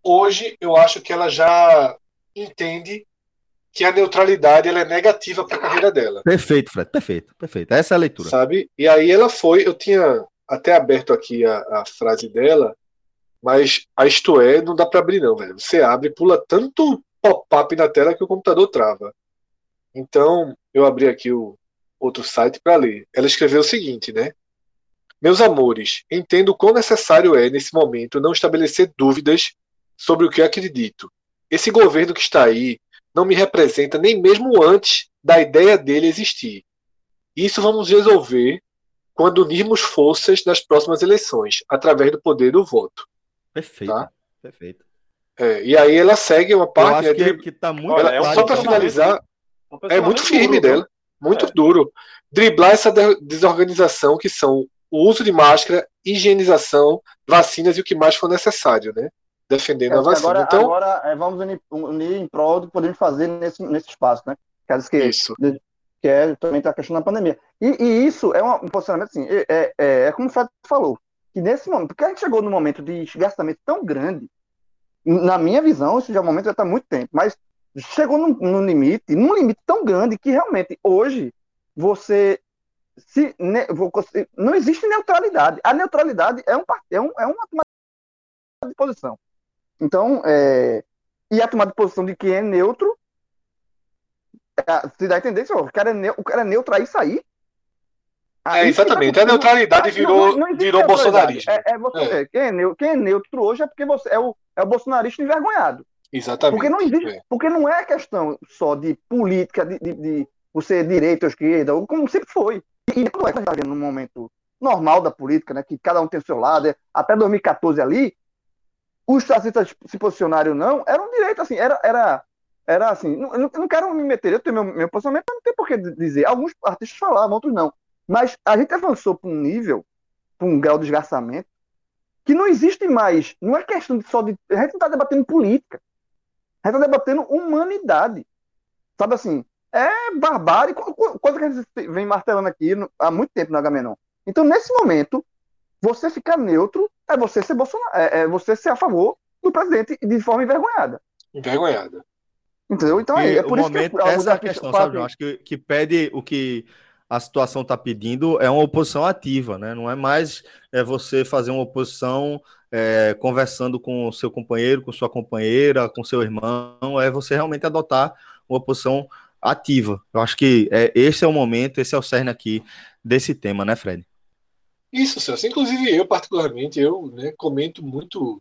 hoje eu acho que ela já entende que a neutralidade ela é negativa para a carreira dela. Perfeito, Fred, perfeito, perfeito. Essa é a leitura. Sabe? E aí ela foi, eu tinha até aberto aqui a, a frase dela, mas a isto é, não dá para abrir, não, velho. Você abre, pula tanto pop-up na tela que o computador trava. Então, eu abri aqui o outro site para ler. Ela escreveu o seguinte, né? Meus amores, entendo quão necessário é, nesse momento, não estabelecer dúvidas sobre o que acredito. Esse governo que está aí não me representa nem mesmo antes da ideia dele existir. Isso vamos resolver quando unirmos forças nas próximas eleições, através do poder do voto. Perfeito. Tá? Perfeito. É, e aí ela segue uma parte. Eu acho né, que, que tá muito ela, é Só para finalizar, é muito firme duro, dela. Muito é. duro. Driblar essa desorganização que são o uso de máscara, higienização, vacinas e o que mais for necessário, né? Defendendo é, a vacina. Agora, então, agora é, vamos unir, unir, em prol do que podemos fazer nesse, nesse espaço, né? Que, isso. que é também está a questão da pandemia. E, e, isso é um posicionamento assim, é, é, é como o Fred falou que nesse momento, porque a gente chegou num momento de esgarçamento tão grande, na minha visão, esse já é um momento já está muito tempo, mas chegou num, num, limite, num limite tão grande que realmente hoje você se ne, não existe neutralidade. A neutralidade é um é, um, é uma tomada de posição. Então, é, e a tomada de posição de quem é neutro, é, se dá a entender, o cara é, ne, o cara é neutro aí sair. É, exatamente. A neutralidade virou, não, não virou bolsonarismo. É, é você, é. Quem, é neutro, quem é neutro hoje é porque você é o, é o bolsonarista envergonhado. Exatamente. Porque não existe, é. porque não é questão só de política, de, de, de você direita ou esquerda, como sempre foi. E não é que a gente está vendo num momento normal da política, né, que cada um tem o seu lado, é, até 2014 ali, os fascistas se posicionaram ou não, era um direito, assim, era, era, era assim, não, não quero me meter, eu tenho meu, meu posicionamento, mas não tem por que dizer. Alguns artistas falavam, outros não. Mas a gente avançou para um nível, para um grau de desgraçamento, que não existe mais, não é questão de só de. A gente não está debatendo política, a gente está debatendo humanidade. Sabe assim, é barbárie, coisa que a gente vem martelando aqui há muito tempo no Agamenon. Então, nesse momento, você ficar neutro é você ser Bolsonaro, é, é você ser a favor do presidente de forma envergonhada. Envergonhada. Entendeu? Então é, é por isso momento, que essa é a questão, sabe, João? Acho que, que pede o que a situação está pedindo é uma oposição ativa, né? Não é mais é você fazer uma oposição é, conversando com o seu companheiro, com sua companheira, com seu irmão, é você realmente adotar uma oposição ativa. Eu acho que é, esse é o momento, esse é o cerne aqui desse tema, né, Fred? Isso, Celso. Inclusive eu, particularmente, eu né, comento muito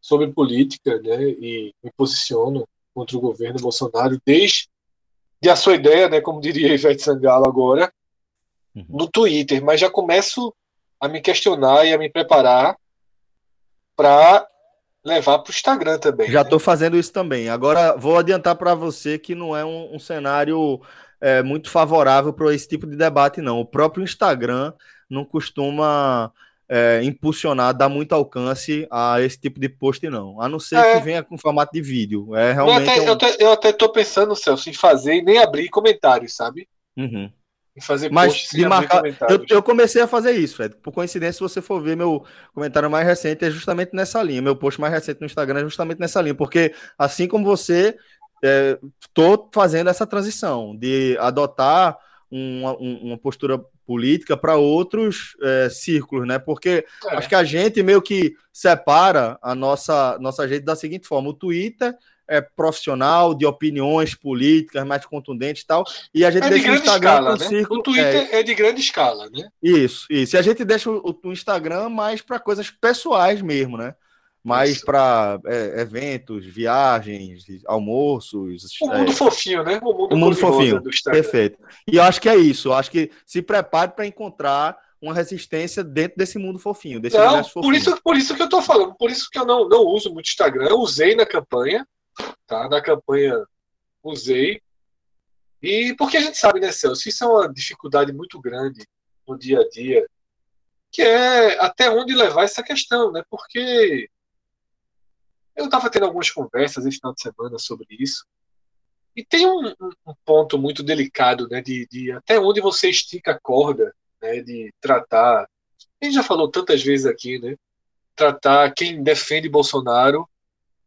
sobre política né, e me posiciono contra o governo Bolsonaro desde a sua ideia, né, como diria (laughs) Ivete Sangalo agora, uhum. no Twitter, mas já começo a me questionar e a me preparar para levar para o Instagram também. Já estou né? fazendo isso também. Agora vou adiantar para você que não é um, um cenário é, muito favorável para esse tipo de debate, não. O próprio Instagram não costuma é, impulsionar, dar muito alcance a esse tipo de post, não. A não ser é. que venha com formato de vídeo. É realmente. Eu até, um... eu até tô pensando, Celso, em fazer e nem abrir comentários, sabe? Uhum em fazer Mas de marcar, eu, eu, comecei a fazer isso, Fred. Por coincidência, se você for ver meu comentário mais recente, é justamente nessa linha. Meu post mais recente no Instagram é justamente nessa linha, porque assim como você, estou é, fazendo essa transição de adotar uma, uma postura política para outros é, círculos, né? Porque é. acho que a gente meio que separa a nossa nossa gente da seguinte forma: o Twitter é, profissional, de opiniões políticas mais contundentes e tal. E a gente é deixa de o Instagram escala, né? Círculo, o Twitter é... é... de grande escala, né? Isso, isso. E a gente deixa o, o Instagram mais para coisas pessoais mesmo, né? Mais para é, eventos, viagens, almoços. O mundo é... fofinho, né? O mundo, o mundo fofinho. Perfeito. E eu acho que é isso. Eu acho que se prepare para encontrar uma resistência dentro desse mundo fofinho, desse não, fofinho. Por isso, por isso que eu tô falando, por isso que eu não, não uso muito Instagram. Eu usei na campanha, Tá? Na campanha usei. E porque a gente sabe, né, Celso, isso é uma dificuldade muito grande no dia a dia, que é até onde levar essa questão, né? Porque eu estava tendo algumas conversas esse final de semana sobre isso. E tem um, um ponto muito delicado, né, de, de, até onde você estica a corda, né, de tratar. A gente já falou tantas vezes aqui, né, tratar quem defende Bolsonaro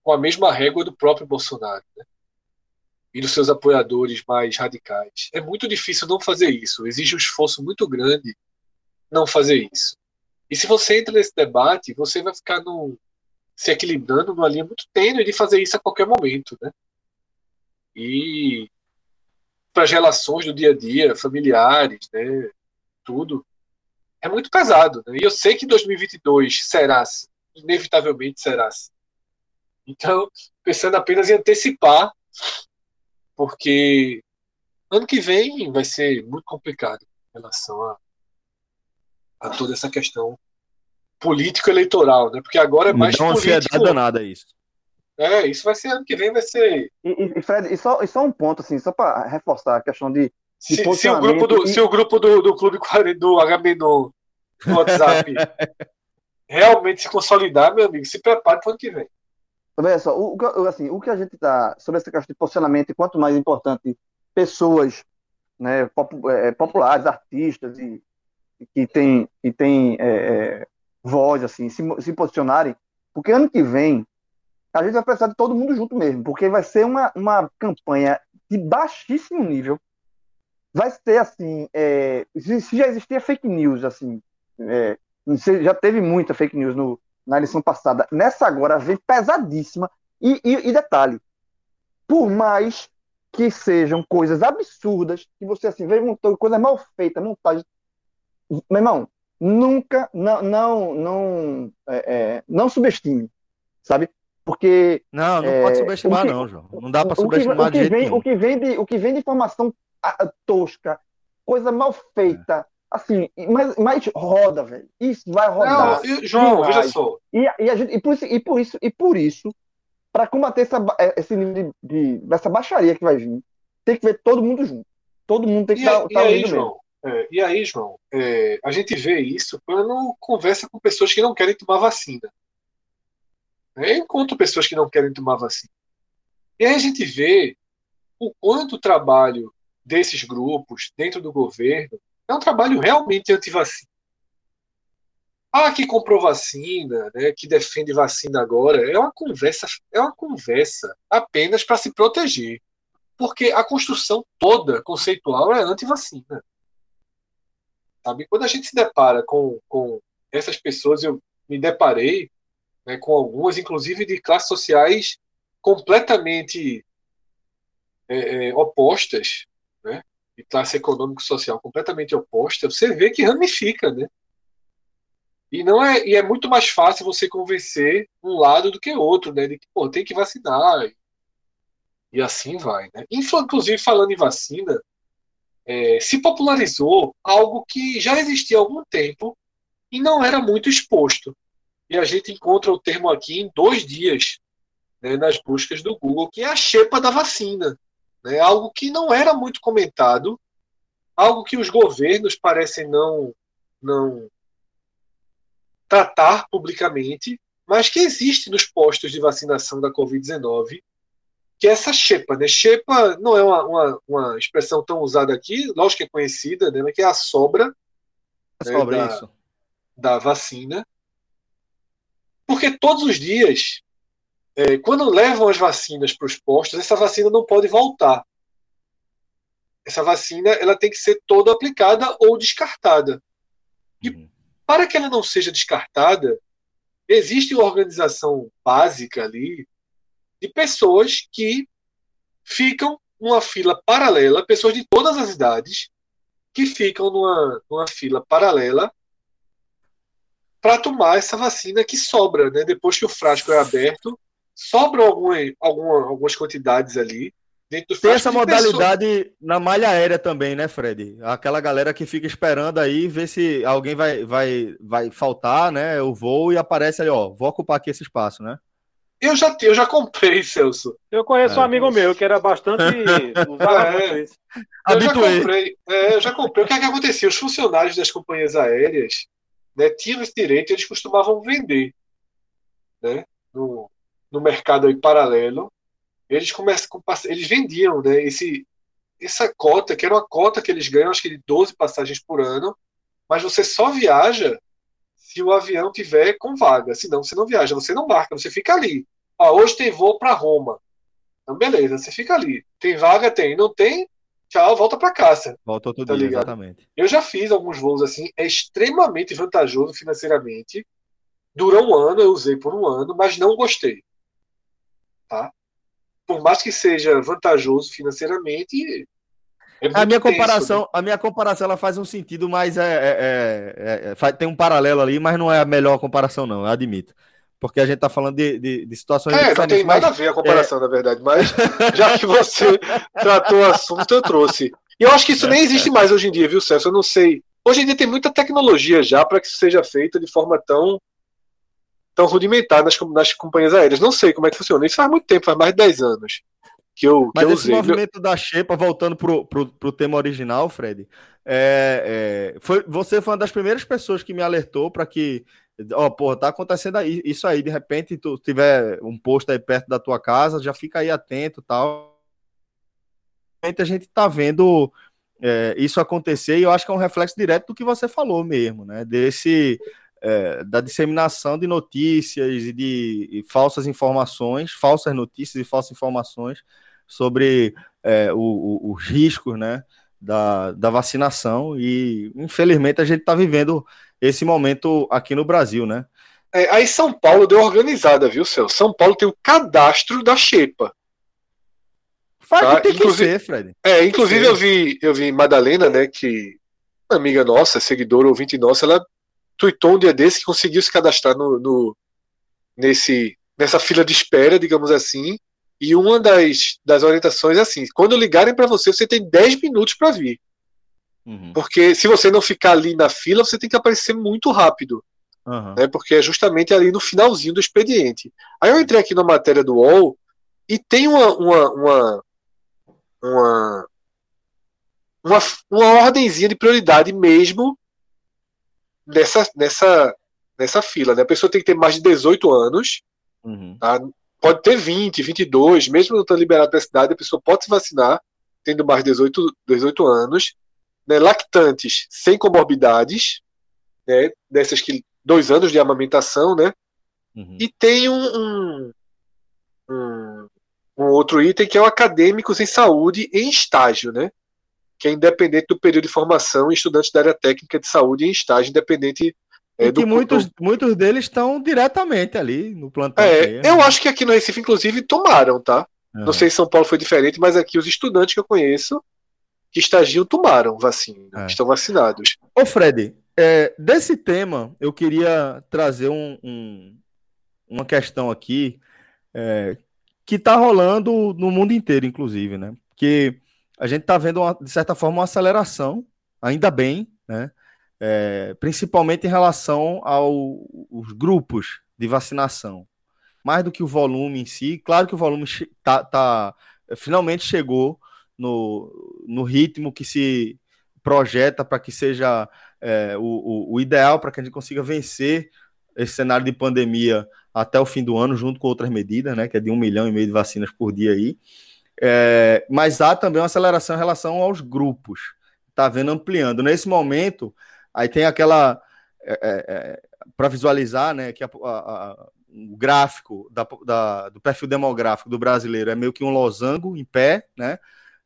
com a mesma régua do próprio Bolsonaro né? e dos seus apoiadores mais radicais. É muito difícil não fazer isso, exige um esforço muito grande não fazer isso. E se você entra nesse debate, você vai ficar no, se equilibrando numa linha muito tênue de fazer isso a qualquer momento. Né? E para as relações do dia a dia, familiares, né, tudo, é muito pesado. Né? E eu sei que 2022 será, inevitavelmente será assim. Então, pensando apenas em antecipar, porque ano que vem vai ser muito complicado em relação a, a toda essa questão político-eleitoral, né? Porque agora é mais Não político. ansiedade danada isso. É, isso vai ser ano que vem, vai ser. E, e Fred, e só, e só um ponto, assim, só para reforçar a questão de. de se, se, o grupo do, e... se o grupo do, do Clube do HB no WhatsApp (laughs) realmente se consolidar, meu amigo, se prepare para o ano que vem. Veja só, o, assim, o que a gente está sobre essa questão de posicionamento, e quanto mais importante pessoas né, pop, é, populares, artistas e, que têm tem, é, é, voz, assim, se, se posicionarem, porque ano que vem a gente vai precisar de todo mundo junto mesmo, porque vai ser uma, uma campanha de baixíssimo nível. Vai ser assim, é, se já existia fake news, assim, é, já teve muita fake news no, na eleição passada. Nessa agora vem pesadíssima. E, e, e detalhe, por mais que sejam coisas absurdas, que você assim vê coisa mal feita, montagem. Meu irmão, nunca, não, não, não, é, é, não subestime, sabe? Porque. Não, não é, pode subestimar, que, não, João. Não dá para subestimar o que, o que vem, o que vem de O que vem de informação tosca, coisa mal feita. Assim, mas, mas roda, velho. Isso vai rodar. Não, João, veja só. E, e, a gente, e, por isso, e por isso, e por isso, para combater essa, é, esse nível de, de, dessa baixaria que vai vir, tem que ver todo mundo junto. Todo mundo tem que estar tá, tá aí, João, é, e aí, João, é, a gente vê isso quando conversa com pessoas que não querem tomar vacina. Eu encontro pessoas que não querem tomar vacina. E aí a gente vê o quanto o trabalho desses grupos dentro do governo é um trabalho realmente anti-vacina. Ah, que comprou vacina, né, que defende vacina agora, é uma conversa, é uma conversa apenas para se proteger. Porque a construção toda conceitual é anti-vacina. Sabe? Quando a gente se depara com, com essas pessoas, eu me deparei né, com algumas, inclusive de classes sociais completamente é, é, opostas, de classe econômico-social completamente oposta, você vê que ramifica, né? E não é, e é muito mais fácil você convencer um lado do que outro, né? De que pô, tem que vacinar e, assim vai, né? Inclusive falando em vacina, é, se popularizou algo que já existia há algum tempo e não era muito exposto, e a gente encontra o termo aqui em dois dias né, nas buscas do Google, que é a xepa da vacina. Né, algo que não era muito comentado, algo que os governos parecem não, não tratar publicamente, mas que existe nos postos de vacinação da Covid-19, que é essa xepa. Né? Xepa não é uma, uma, uma, expressão tão usada aqui, lógico que é conhecida, né, que é a sobra, a sobra né, da, da vacina. Porque todos os dias, é, quando levam as vacinas para os postos, essa vacina não pode voltar. Essa vacina ela tem que ser toda aplicada ou descartada. E uhum. para que ela não seja descartada, existe uma organização básica ali de pessoas que ficam numa fila paralela, pessoas de todas as idades, que ficam numa, numa fila paralela para tomar essa vacina que sobra, né? Depois que o frasco é aberto, sobram algumas, algumas, algumas quantidades ali. Tem essa modalidade pessoa. na malha aérea também, né, Fred? Aquela galera que fica esperando aí ver se alguém vai, vai, vai faltar, né? O voo e aparece ali, ó, vou ocupar aqui esse espaço, né? Eu já, eu já comprei, (laughs) Celso. Eu conheço é. um amigo meu que era bastante. (laughs) é. Eu já comprei. É, eu já comprei. O que é que acontecia? Os funcionários das companhias aéreas né, tinham esse direito, eles costumavam vender né, no, no mercado aí paralelo. Eles começam, eles vendiam né, esse, essa cota, que era uma cota que eles ganham, acho que de 12 passagens por ano, mas você só viaja se o avião tiver com vaga. Senão você não viaja, você não marca, você fica ali. Ah, hoje tem voo para Roma. Então, beleza, você fica ali. Tem vaga? Tem. Não tem? tchau, volta para casa. Volta outro tá dia, ligado? exatamente. Eu já fiz alguns voos assim, é extremamente vantajoso financeiramente. Durou um ano, eu usei por um ano, mas não gostei. Tá? Por mais que seja vantajoso financeiramente, é a minha tenso, comparação, né? a minha comparação ela faz um sentido, mas é, é, é, é, tem um paralelo ali, mas não é a melhor comparação não, eu admito porque a gente está falando de, de, de, situações é, não tem nada a ver a comparação, é... na verdade, mas já que você (laughs) tratou o assunto, eu trouxe. E eu acho que isso nem existe mais hoje em dia, viu, Celso? Eu não sei. Hoje em dia tem muita tecnologia já para que isso seja feito de forma tão tão rudimentar nas, nas companhias aéreas. Não sei como é que funciona. Isso faz muito tempo, faz mais de 10 anos que eu, Mas que esse usei. movimento da Xepa, voltando pro, pro, pro tema original, Fred, é, é, foi, você foi uma das primeiras pessoas que me alertou para que ó, oh, porra, tá acontecendo aí, isso aí, de repente tu tiver um posto aí perto da tua casa, já fica aí atento tal. A gente tá vendo é, isso acontecer e eu acho que é um reflexo direto do que você falou mesmo, né? Desse é, da disseminação de notícias e de falsas informações, falsas notícias e falsas informações sobre é, o, o, os riscos né, da, da vacinação. E, infelizmente, a gente está vivendo esse momento aqui no Brasil, né? É, aí São Paulo deu organizada, viu, Celso? São Paulo tem o cadastro da Xepa. Faz tá? tem que ser, Fred. É, inclusive eu vi, eu vi Madalena, né, que amiga nossa, seguidora, ouvinte nossa, ela tweetou um dia desse que conseguiu se cadastrar no, no, nesse, nessa fila de espera, digamos assim. E uma das, das orientações é assim: quando ligarem para você, você tem 10 minutos para vir. Uhum. Porque se você não ficar ali na fila, você tem que aparecer muito rápido. Uhum. Né, porque é justamente ali no finalzinho do expediente. Aí eu entrei aqui na matéria do UOL e tem uma, uma, uma, uma, uma, uma ordemzinha de prioridade mesmo nessa, nessa, nessa fila. Né? A pessoa tem que ter mais de 18 anos, uhum. tá? pode ter 20, 22, mesmo não estando liberado para a cidade, a pessoa pode se vacinar tendo mais de 18, 18 anos. Né? Lactantes sem comorbidades, né? dessas que dois anos de amamentação, né? Uhum. E tem um, um, um, outro item que é o acadêmicos em saúde em estágio, né? Que é independente do período de formação, estudantes da área técnica de saúde em estágio, independente é, e que muitos, do... muitos deles estão diretamente ali no plantão. É, eu acho que aqui no Recife, inclusive, tomaram, tá? Uhum. Não sei se São Paulo foi diferente, mas aqui os estudantes que eu conheço que estagiam tomaram vacina, é. estão vacinados. Ô Fred, é, desse tema, eu queria trazer um, um, uma questão aqui é, que está rolando no mundo inteiro, inclusive, né? Que a gente está vendo, uma, de certa forma, uma aceleração, ainda bem, né? É, principalmente em relação aos grupos de vacinação. Mais do que o volume em si, claro que o volume tá, tá finalmente chegou no, no ritmo que se projeta para que seja é, o, o, o, ideal para que a gente consiga vencer esse cenário de pandemia até o fim do ano, junto com outras medidas, né, que é de um milhão e meio de vacinas por dia aí. É, mas há também uma aceleração em relação aos grupos, está vendo ampliando. Nesse momento, aí tem aquela. É, é, é para visualizar, né, que a, a, a, o gráfico da, da, do perfil demográfico do brasileiro é meio que um losango em pé, né?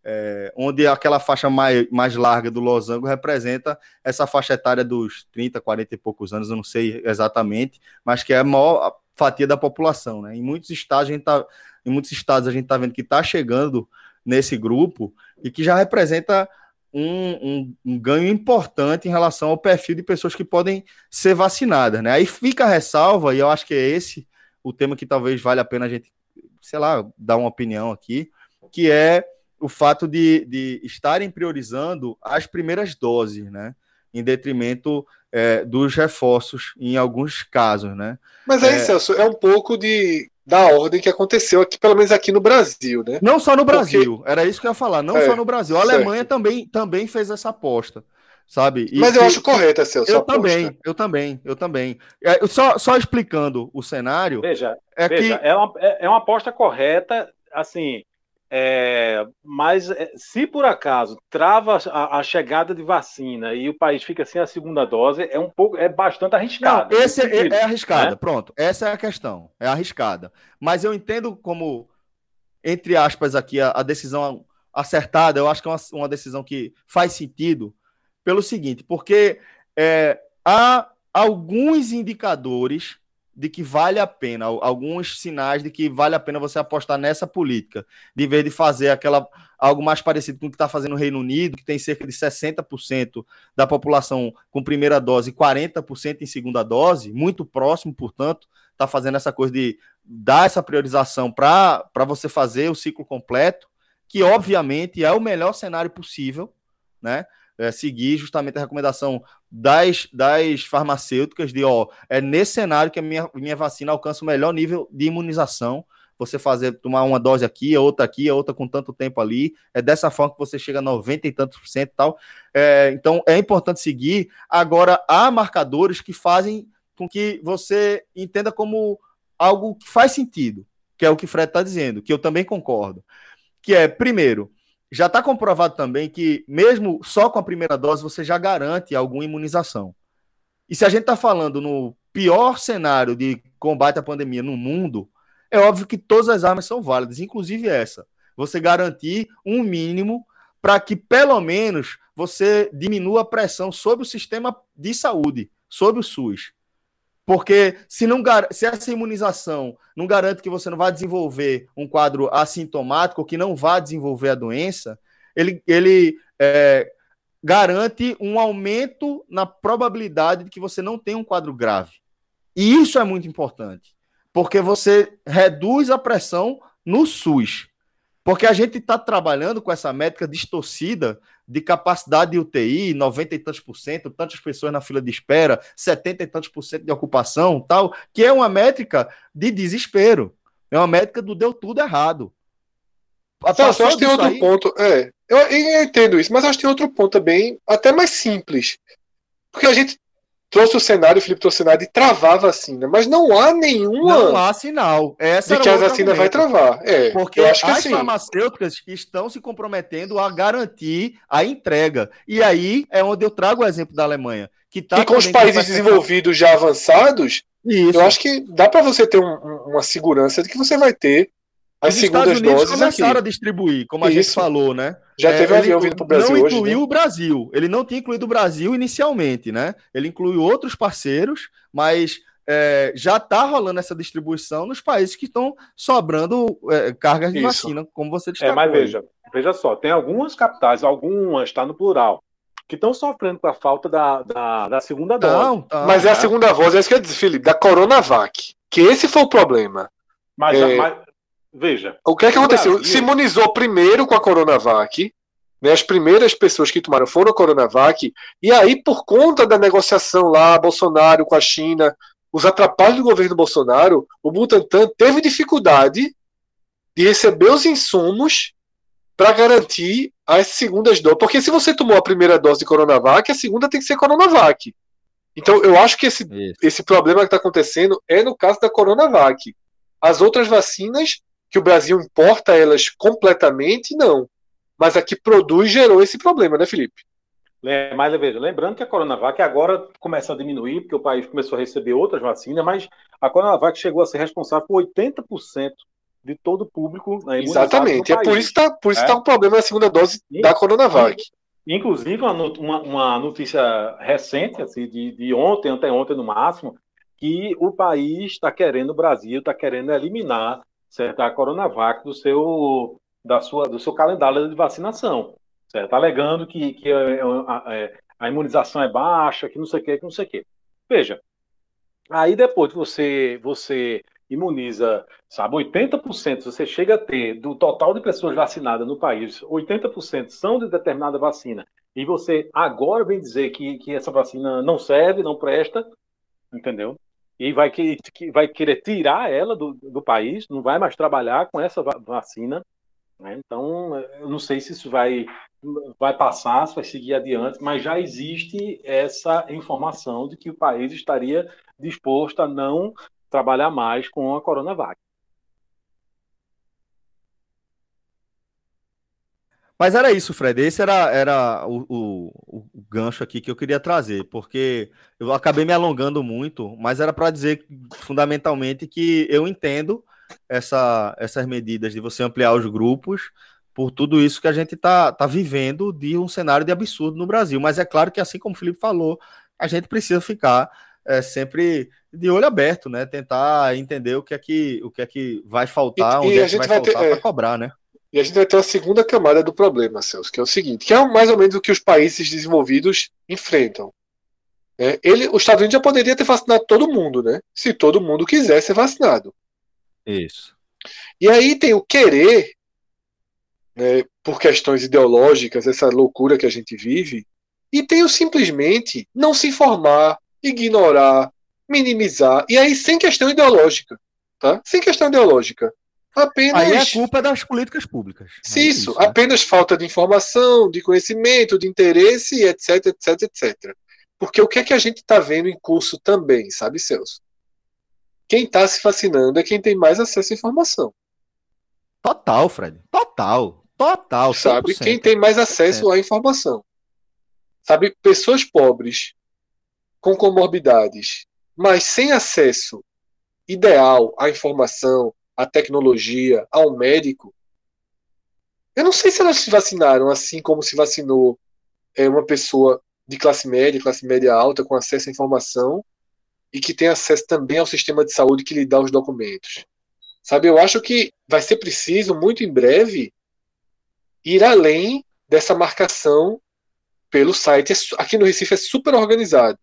é, onde aquela faixa mais, mais larga do losango representa essa faixa etária dos 30, 40 e poucos anos, eu não sei exatamente, mas que é a maior fatia da população. Né? Em muitos estados a gente tá, em muitos estados a gente está vendo que está chegando nesse grupo e que já representa um, um, um, ganho importante em relação ao perfil de pessoas que podem ser vacinadas. Né? Aí fica a ressalva, e eu acho que é esse o tema que talvez valha a pena a gente, sei lá, dar uma opinião aqui, que é o fato de, de estarem priorizando as primeiras doses, né? Em detrimento é, dos reforços, em alguns casos, né? Mas aí, é, Celso, é um pouco de, da ordem que aconteceu aqui, pelo menos aqui no Brasil, né? Não só no Brasil, Porque... era isso que eu ia falar, não é, só no Brasil. A Alemanha também, também fez essa aposta sabe? E Mas eu acho correta, Celso. Eu também, eu também, eu também. É, só, só explicando o cenário. Veja, é, veja, que... é, uma, é, é uma aposta correta, assim, é, mas é, se por acaso trava a, a, chegada de vacina e o país fica sem a segunda dose, é um pouco, é bastante arriscado. Não, esse é, é, arriscada, né? pronto. Essa é a questão, é arriscada. Mas eu entendo como, entre aspas, aqui a, a decisão acertada. Eu acho que é uma, uma, decisão que faz sentido pelo seguinte, porque é, há alguns indicadores de que vale a pena, alguns sinais de que vale a pena você apostar nessa política, de vez de fazer aquela algo mais parecido com o que está fazendo o Reino Unido, que tem cerca de 60% da população com primeira dose e 40% em segunda dose, muito próximo, portanto, está fazendo essa coisa de dar essa priorização para você fazer o ciclo completo, que obviamente é o melhor cenário possível, né? É, seguir justamente a recomendação das, das farmacêuticas de, ó, é nesse cenário que a minha, minha vacina alcança o melhor nível de imunização. Você fazer, tomar uma dose aqui, outra aqui, outra com tanto tempo ali. É dessa forma que você chega a 90 e tantos por cento e tal. É, então, é importante seguir. Agora, há marcadores que fazem com que você entenda como algo que faz sentido, que é o que Fred está dizendo, que eu também concordo. Que é, primeiro, já está comprovado também que, mesmo só com a primeira dose, você já garante alguma imunização. E se a gente está falando no pior cenário de combate à pandemia no mundo, é óbvio que todas as armas são válidas, inclusive essa. Você garantir um mínimo para que, pelo menos, você diminua a pressão sobre o sistema de saúde, sobre o SUS. Porque se, não, se essa imunização não garante que você não vai desenvolver um quadro assintomático, que não vai desenvolver a doença, ele, ele é, garante um aumento na probabilidade de que você não tenha um quadro grave. E isso é muito importante, porque você reduz a pressão no SUS. Porque a gente está trabalhando com essa métrica distorcida de capacidade de UTI, 90 e tantos por cento, tantas pessoas na fila de espera, 70 e tantos por cento de ocupação, tal, que é uma métrica de desespero. É uma métrica do deu tudo errado. Não, acho que tem outro aí... ponto. É, eu, eu, entendo isso, mas acho que tem outro ponto também, até mais simples. Porque a gente trouxe o cenário, o Felipe trouxe o cenário de travar a vacina, mas não há nenhuma. Não há sinal. Essa de que a vacina vai travar. É, porque eu acho que as assim. farmacêuticas estão se comprometendo a garantir a entrega. E aí é onde eu trago o exemplo da Alemanha. Que tá e com os países desenvolvidos já avançados, Isso. eu acho que dá para você ter um, uma segurança de que você vai ter as Os segundas Estados Unidos doses começaram aqui. a distribuir, como a Isso. gente falou, né? Já é, teve avião vindo para o Brasil não hoje. Não incluiu né? o Brasil. Ele não tinha incluído o Brasil inicialmente, né? Ele incluiu outros parceiros, mas é, já está rolando essa distribuição nos países que estão sobrando é, cargas de Isso. vacina, como você destacou. É, mas veja, veja só, tem algumas capitais, algumas, está no plural, que estão sofrendo com a falta da, da, da segunda dose. Não, tá, mas é a segunda dose, é isso que eu disse, Felipe, da Coronavac. Que esse foi o problema. Mas, é... mas Veja. O que é que aconteceu? Brasil... Se imunizou primeiro com a Coronavac. Né, as primeiras pessoas que tomaram foram a Coronavac. E aí, por conta da negociação lá, Bolsonaro com a China, os atrapalhos do governo Bolsonaro, o Butantan teve dificuldade de receber os insumos para garantir as segundas doses. Porque se você tomou a primeira dose de Coronavac, a segunda tem que ser Coronavac. Então, eu acho que esse, esse problema que está acontecendo é no caso da Coronavac. As outras vacinas que o Brasil importa elas completamente, não. Mas a que produz gerou esse problema, né, Felipe? Mas veja, lembrando que a Coronavac agora começa a diminuir, porque o país começou a receber outras vacinas, mas a Coronavac chegou a ser responsável por 80% de todo o público na Exatamente, é por isso que está é? tá o problema da segunda dose e, da Coronavac. Inclusive, uma, uma notícia recente, assim, de, de ontem, até ontem no máximo, que o país está querendo, o Brasil está querendo eliminar certo? a Coronavac do seu, da sua, do seu calendário de vacinação, certo? Alegando que, que é, é, a, é, a imunização é baixa, que não sei o que, que não sei o que. Veja, aí depois que você, você imuniza, sabe, 80%, você chega a ter do total de pessoas vacinadas no país, 80% são de determinada vacina, e você agora vem dizer que, que essa vacina não serve, não presta, entendeu? E vai, que, que vai querer tirar ela do, do país, não vai mais trabalhar com essa vacina. Né? Então, eu não sei se isso vai, vai passar, se vai seguir adiante, mas já existe essa informação de que o país estaria disposto a não trabalhar mais com a Coronavac. Mas era isso, Fred. Esse era, era o, o, o, gancho aqui que eu queria trazer, porque eu acabei me alongando muito, mas era para dizer fundamentalmente que eu entendo essa, essas medidas de você ampliar os grupos por tudo isso que a gente está tá vivendo de um cenário de absurdo no Brasil. Mas é claro que, assim como o Felipe falou, a gente precisa ficar é, sempre de olho aberto, né? Tentar entender o que é que, o que, é que vai faltar, e, onde e é que vai, vai faltar para é... cobrar, né? E a gente vai ter uma segunda camada do problema, Celso, que é o seguinte, que é mais ou menos o que os países desenvolvidos enfrentam. É, ele, os Estados Unidos já poderia ter vacinado todo mundo, né? Se todo mundo quiser ser vacinado. Isso. E aí tem o querer, né, por questões ideológicas, essa loucura que a gente vive, e tem o simplesmente não se informar, ignorar, minimizar, e aí sem questão ideológica, tá? Sem questão ideológica. Apenas... Aí a culpa é das políticas públicas. Isso, é isso né? apenas falta de informação, de conhecimento, de interesse, etc, etc, etc. Porque o que é que a gente está vendo em curso também, sabe, Celso? Quem está se fascinando é quem tem mais acesso à informação. Total, Fred. Total. Total. 100%. Sabe? Quem tem mais acesso à informação. Sabe, pessoas pobres com comorbidades, mas sem acesso ideal à informação, à tecnologia, ao médico, eu não sei se elas se vacinaram assim como se vacinou é, uma pessoa de classe média, classe média alta, com acesso à informação e que tem acesso também ao sistema de saúde que lhe dá os documentos. Sabe, eu acho que vai ser preciso, muito em breve, ir além dessa marcação pelo site. Aqui no Recife é super organizado,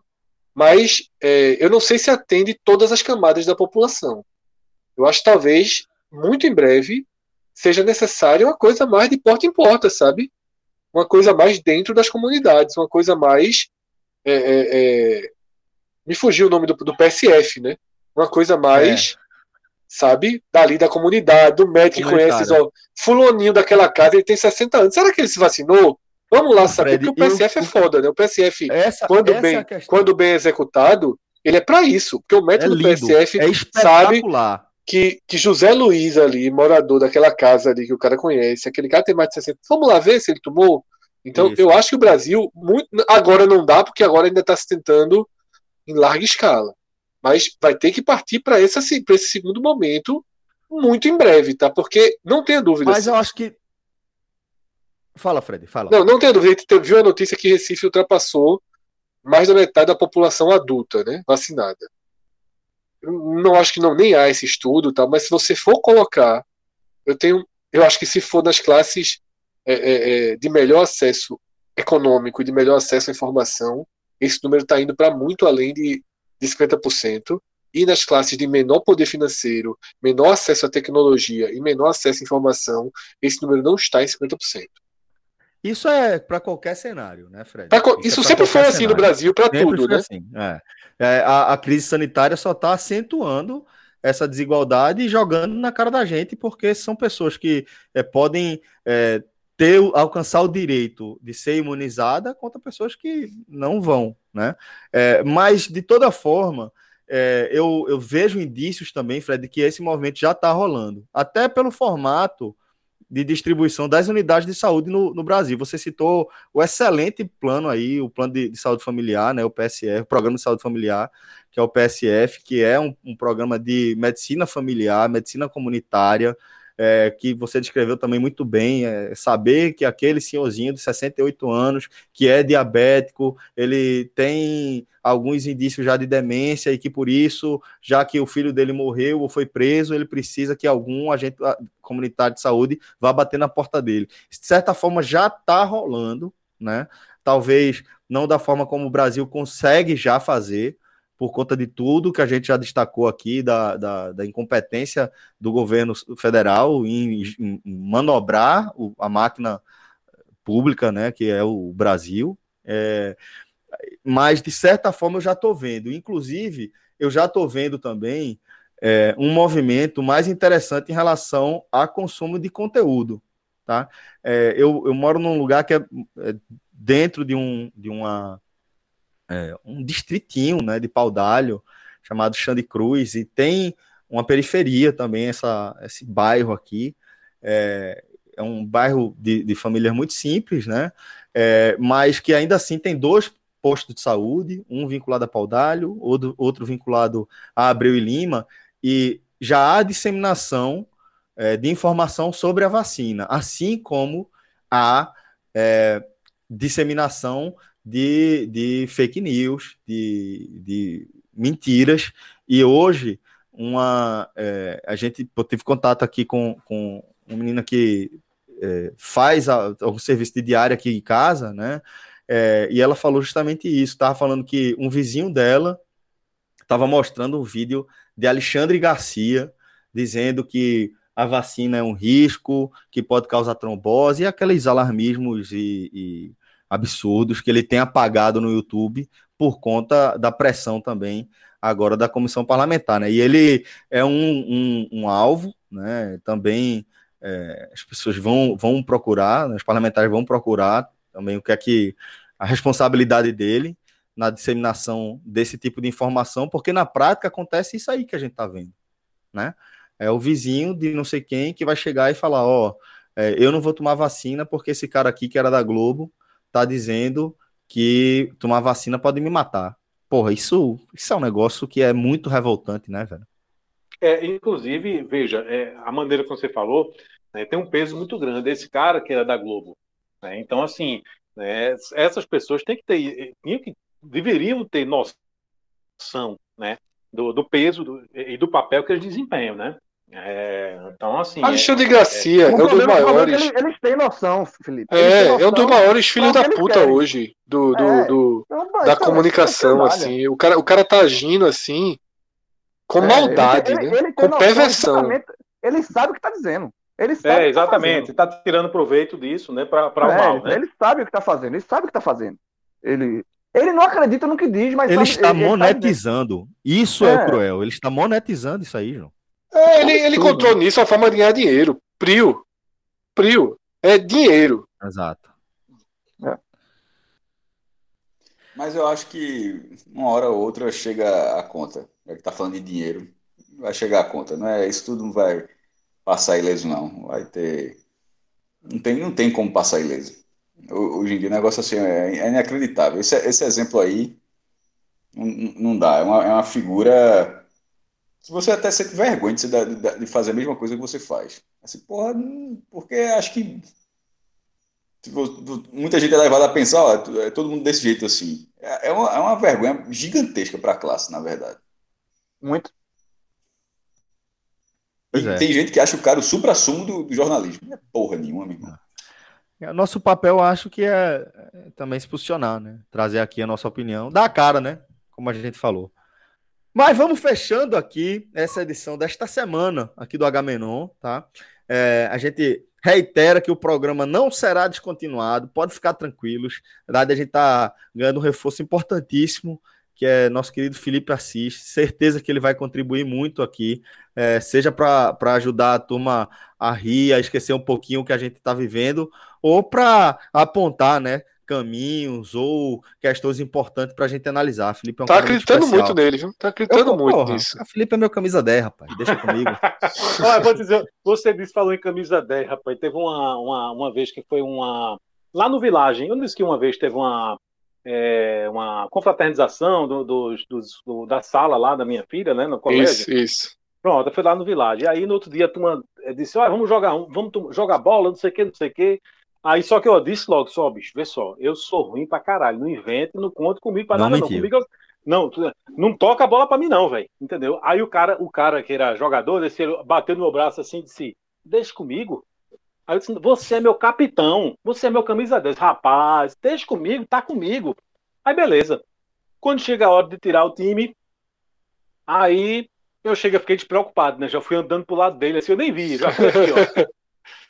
mas é, eu não sei se atende todas as camadas da população. Eu acho que talvez, muito em breve, seja necessária uma coisa mais de porta em porta, sabe? Uma coisa mais dentro das comunidades, uma coisa mais. É, é, é me fugiu o nome do, do PSF, né? Uma coisa mais. É sabe? Dali da comunidade, do médico que conhece, ó, fulaninho daquela casa, ele tem 60 anos. Será que ele se vacinou? Vamos lá saber, Fred, porque o PSF eu, é foda, né? O PSF, essa, quando, essa bem, é quando bem executado, ele é para isso, porque o médico é do PSF é sabe que, que José Luiz ali, morador daquela casa ali que o cara conhece, aquele cara tem mais de 60. Vamos lá ver se ele tomou. Então, isso. eu acho que o Brasil, muito, agora não dá, porque agora ainda está se tentando em larga escala. Mas vai ter que partir para esse, esse segundo momento muito em breve, tá? Porque não tenha dúvida. Mas eu acho que. Fala, Fred, fala. Não, não tenha dúvida. A gente viu a notícia que Recife ultrapassou mais da metade da população adulta, né? Vacinada. Não acho que não nem há esse estudo, tá? Mas se você for colocar, eu tenho, eu acho que se for nas classes é, é, é de melhor acesso econômico e de melhor acesso à informação, esse número está indo para muito além de de 50%, e nas classes de menor poder financeiro, menor acesso à tecnologia e menor acesso à informação, esse número não está em 50%. Isso é para qualquer cenário, né, Fred? isso, isso é sempre foi assim cenário. no Brasil, para tudo, né? Assim. É. É, a, a, crise sanitária só está acentuando essa desigualdade e jogando na cara da gente, porque são pessoas que é, podem é, ter, alcançar o direito de ser imunizada contra pessoas que não vão, né? É, mas, de toda forma, eu, eu, vejo indícios também, Fred, que esse movimento já está rolando, até pelo formato de distribuição das unidades de saúde no, no, Brasil. Você citou o excelente plano aí, o plano de, de, saúde familiar, né, o PSF, o Programa de Saúde Familiar, que é o PSF, que é um, um programa de medicina familiar, medicina comunitária, é, que você descreveu também muito bem, é, saber que aquele senhorzinho de 68 anos, que é diabético, ele tem alguns indícios já de demência e que por isso, já que o filho dele morreu ou foi preso, ele precisa que algum agente comunitário de saúde vá bater na porta dele. De certa forma, já está rolando, né? Talvez não da forma como o Brasil consegue já fazer, por conta de tudo que a gente já destacou aqui, da, da, da incompetência do governo federal em, em manobrar o, a máquina pública, né, que é o Brasil. É, mas, de certa forma, eu já estou vendo. Inclusive, eu já estou vendo também é, um movimento mais interessante em relação a consumo de conteúdo. Tá? É, eu, eu moro num lugar que é, é dentro de, um, de uma é, um distritinho né, de Paudalho, chamado Xande Cruz, e tem uma periferia também, essa, esse bairro aqui. É, é um bairro de, de, famílias muito simples, né? É, mas que ainda assim tem dois postos de saúde, um vinculado a Paudalho, outro, outro vinculado a Abreu e Lima, e já há disseminação é, de informação sobre a vacina, assim como a é, disseminação de, de fake news, de, de mentiras. E hoje, uma, é, a gente eu tive contato aqui com, com uma menina que é, faz a, o serviço de diária aqui em casa, né? É, e ela falou justamente isso. Estava falando que um vizinho dela estava mostrando um vídeo de Alexandre Garcia dizendo que a vacina é um risco, que pode causar trombose, e aqueles alarmismos e, e absurdos que ele tem apagado no YouTube por conta da pressão também agora da comissão parlamentar, né? E ele é um, um, um alvo, né? Também é, as pessoas vão, vão procurar, né? os parlamentares vão procurar também o que é que a responsabilidade dele na disseminação desse tipo de informação, porque na prática acontece isso aí que a gente está vendo, né? É o vizinho de não sei quem que vai chegar e falar, ó, oh, é, eu não vou tomar vacina porque esse cara aqui que era da Globo está dizendo que tomar vacina pode me matar. porra, isso, isso é um negócio que é muito revoltante, né, velho? É, inclusive, veja, é, a maneira que você falou né, tem um peso muito grande. Esse cara que era da Globo. Né? Então, assim, né, essas pessoas têm que ter, que, deveriam ter noção né, do, do peso do, e do papel que eles desempenham, né? É, então, assim. Alexandre é, Garcia é, é, um dos maiores. Eles, eles, têm noção, Felipe. É, noção, é um dos maiores filhos da puta querem. hoje do, do, é, do então, da comunicação, assim. O cara, o cara tá agindo assim com é, maldade, ele, ele, né? com perversão. Ele sabe o que tá dizendo. Ele sabe é, exatamente. Está tá tirando proveito disso, né? Para o mal, né? Ele sabe o que tá fazendo. Ele sabe o que tá fazendo. Ele, ele não acredita no que diz, mas. Ele sabe, está ele, monetizando. Ele isso é. é. o cruel. Ele está monetizando isso aí, João. É, ele, ele encontrou nisso a forma de ganhar dinheiro. Prio. Prio. É dinheiro. Exato. É. Mas eu acho que uma hora ou outra chega a conta. Já que tá falando de dinheiro, vai chegar a conta. Não é? Isso tudo não vai passar ileso, não. Vai ter. Não tem, não tem como passar ileso. Hoje em dia o negócio assim é, é inacreditável. Esse, esse exemplo aí não, não dá. É uma, é uma figura você até sente vergonha de, de, de, fazer a mesma coisa que você faz. Assim, porra, porque acho que muita gente é levada a pensar, ó, é todo mundo desse jeito assim. É, é uma, é uma vergonha gigantesca para a classe, na verdade. Muito. E é. tem gente que acha o cara o supra-sumo do, do, jornalismo. Não é porra nenhuma, meu irmão. É, nosso papel, acho que é, é também se posicionar, né? Trazer aqui a nossa opinião, dar a cara, né? Como a gente falou. Mas vamos fechando aqui essa edição desta semana aqui do Agamenon, tá? É, a gente reitera que o programa não será descontinuado, pode ficar tranquilos. Na verdade, a gente está ganhando um reforço importantíssimo, que é nosso querido Felipe Assis. Certeza que ele vai contribuir muito aqui, é, seja para ajudar a turma a rir, a esquecer um pouquinho o que a gente está vivendo, ou para apontar, né? Caminhos ou questões importantes para a gente analisar. Felipe é um tá acreditando muito, muito nele, viu? Tá acreditando eu, muito porra, nisso. A Felipe é meu camisa 10, rapaz. Deixa comigo. (laughs) Olha, vou dizer, você disse, falou em camisa 10, rapaz. Teve uma, uma, uma vez que foi uma. Lá no Village, eu disse que uma vez teve uma. É, uma confraternização do, do, do, da sala lá da minha filha, né, no colégio. Isso, isso. Pronto, eu fui lá no Village. E aí no outro dia a turma eh, disse: Olha, vamos jogar, vamos jogar bola, não sei o que, não sei o que. Aí só que eu disse logo, só, bicho, vê só, eu sou ruim pra caralho, não invente, não conte comigo pra não nada, mentiu. não. Comigo, não, não toca a bola pra mim, não, velho. Entendeu? Aí o cara, o cara que era jogador, desse, bateu no meu braço assim e disse, deixa comigo. Aí eu disse, você é meu capitão, você é meu camisa 10. Rapaz, deixa comigo, tá comigo. Aí beleza. Quando chega a hora de tirar o time, aí eu cheguei, fiquei despreocupado, né? Já fui andando pro lado dele, assim, eu nem vi, já fui aqui, ó. (laughs)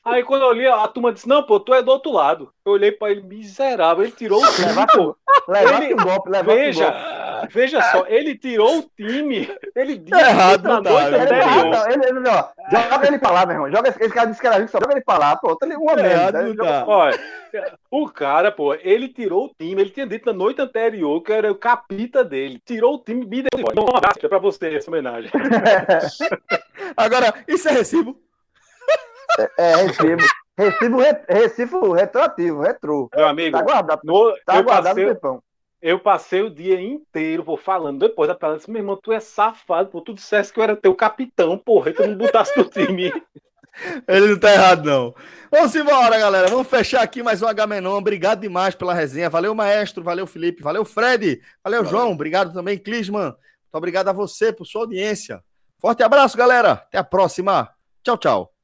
Aí quando eu olhei, a turma disse: Não, pô, tu é do outro lado. Eu olhei pra ele, miserável. Ele tirou o time. Pô. Ele, um golpe, veja, um golpe. veja só, ele tirou o time. Ele disse errado, na noite ele, anterior. Ele, ele, ó, joga ele pra lá, meu irmão. Joga, esse cara disse que era rico, só joga ele pra lá. Pô, tá uma merda. Né? Olha, o cara, pô, ele tirou o time. Ele tinha dito na noite anterior que era o capita dele. Tirou o time e me deu. Um abraço pra você essa homenagem. (laughs) (laughs) Agora, isso é recibo? É, é, recibo. Recibo, re, recibo retroativo, retrô. Meu amigo, tá guardado, no, tá guardado passei, tempão. Eu passei o dia inteiro pô, falando. Depois da palestra, assim, meu irmão, tu é safado, pô. Tu dissesse que eu era teu capitão, porra, e tu não botasse no time. (laughs) Ele não tá errado, não. Vamos embora, galera. Vamos fechar aqui mais um H-Menon. Obrigado demais pela resenha. Valeu, maestro. Valeu, Felipe. Valeu, Fred. Valeu, Valeu. João. Obrigado também, Clisman. Muito obrigado a você por sua audiência. Forte abraço, galera. Até a próxima. Tchau, tchau.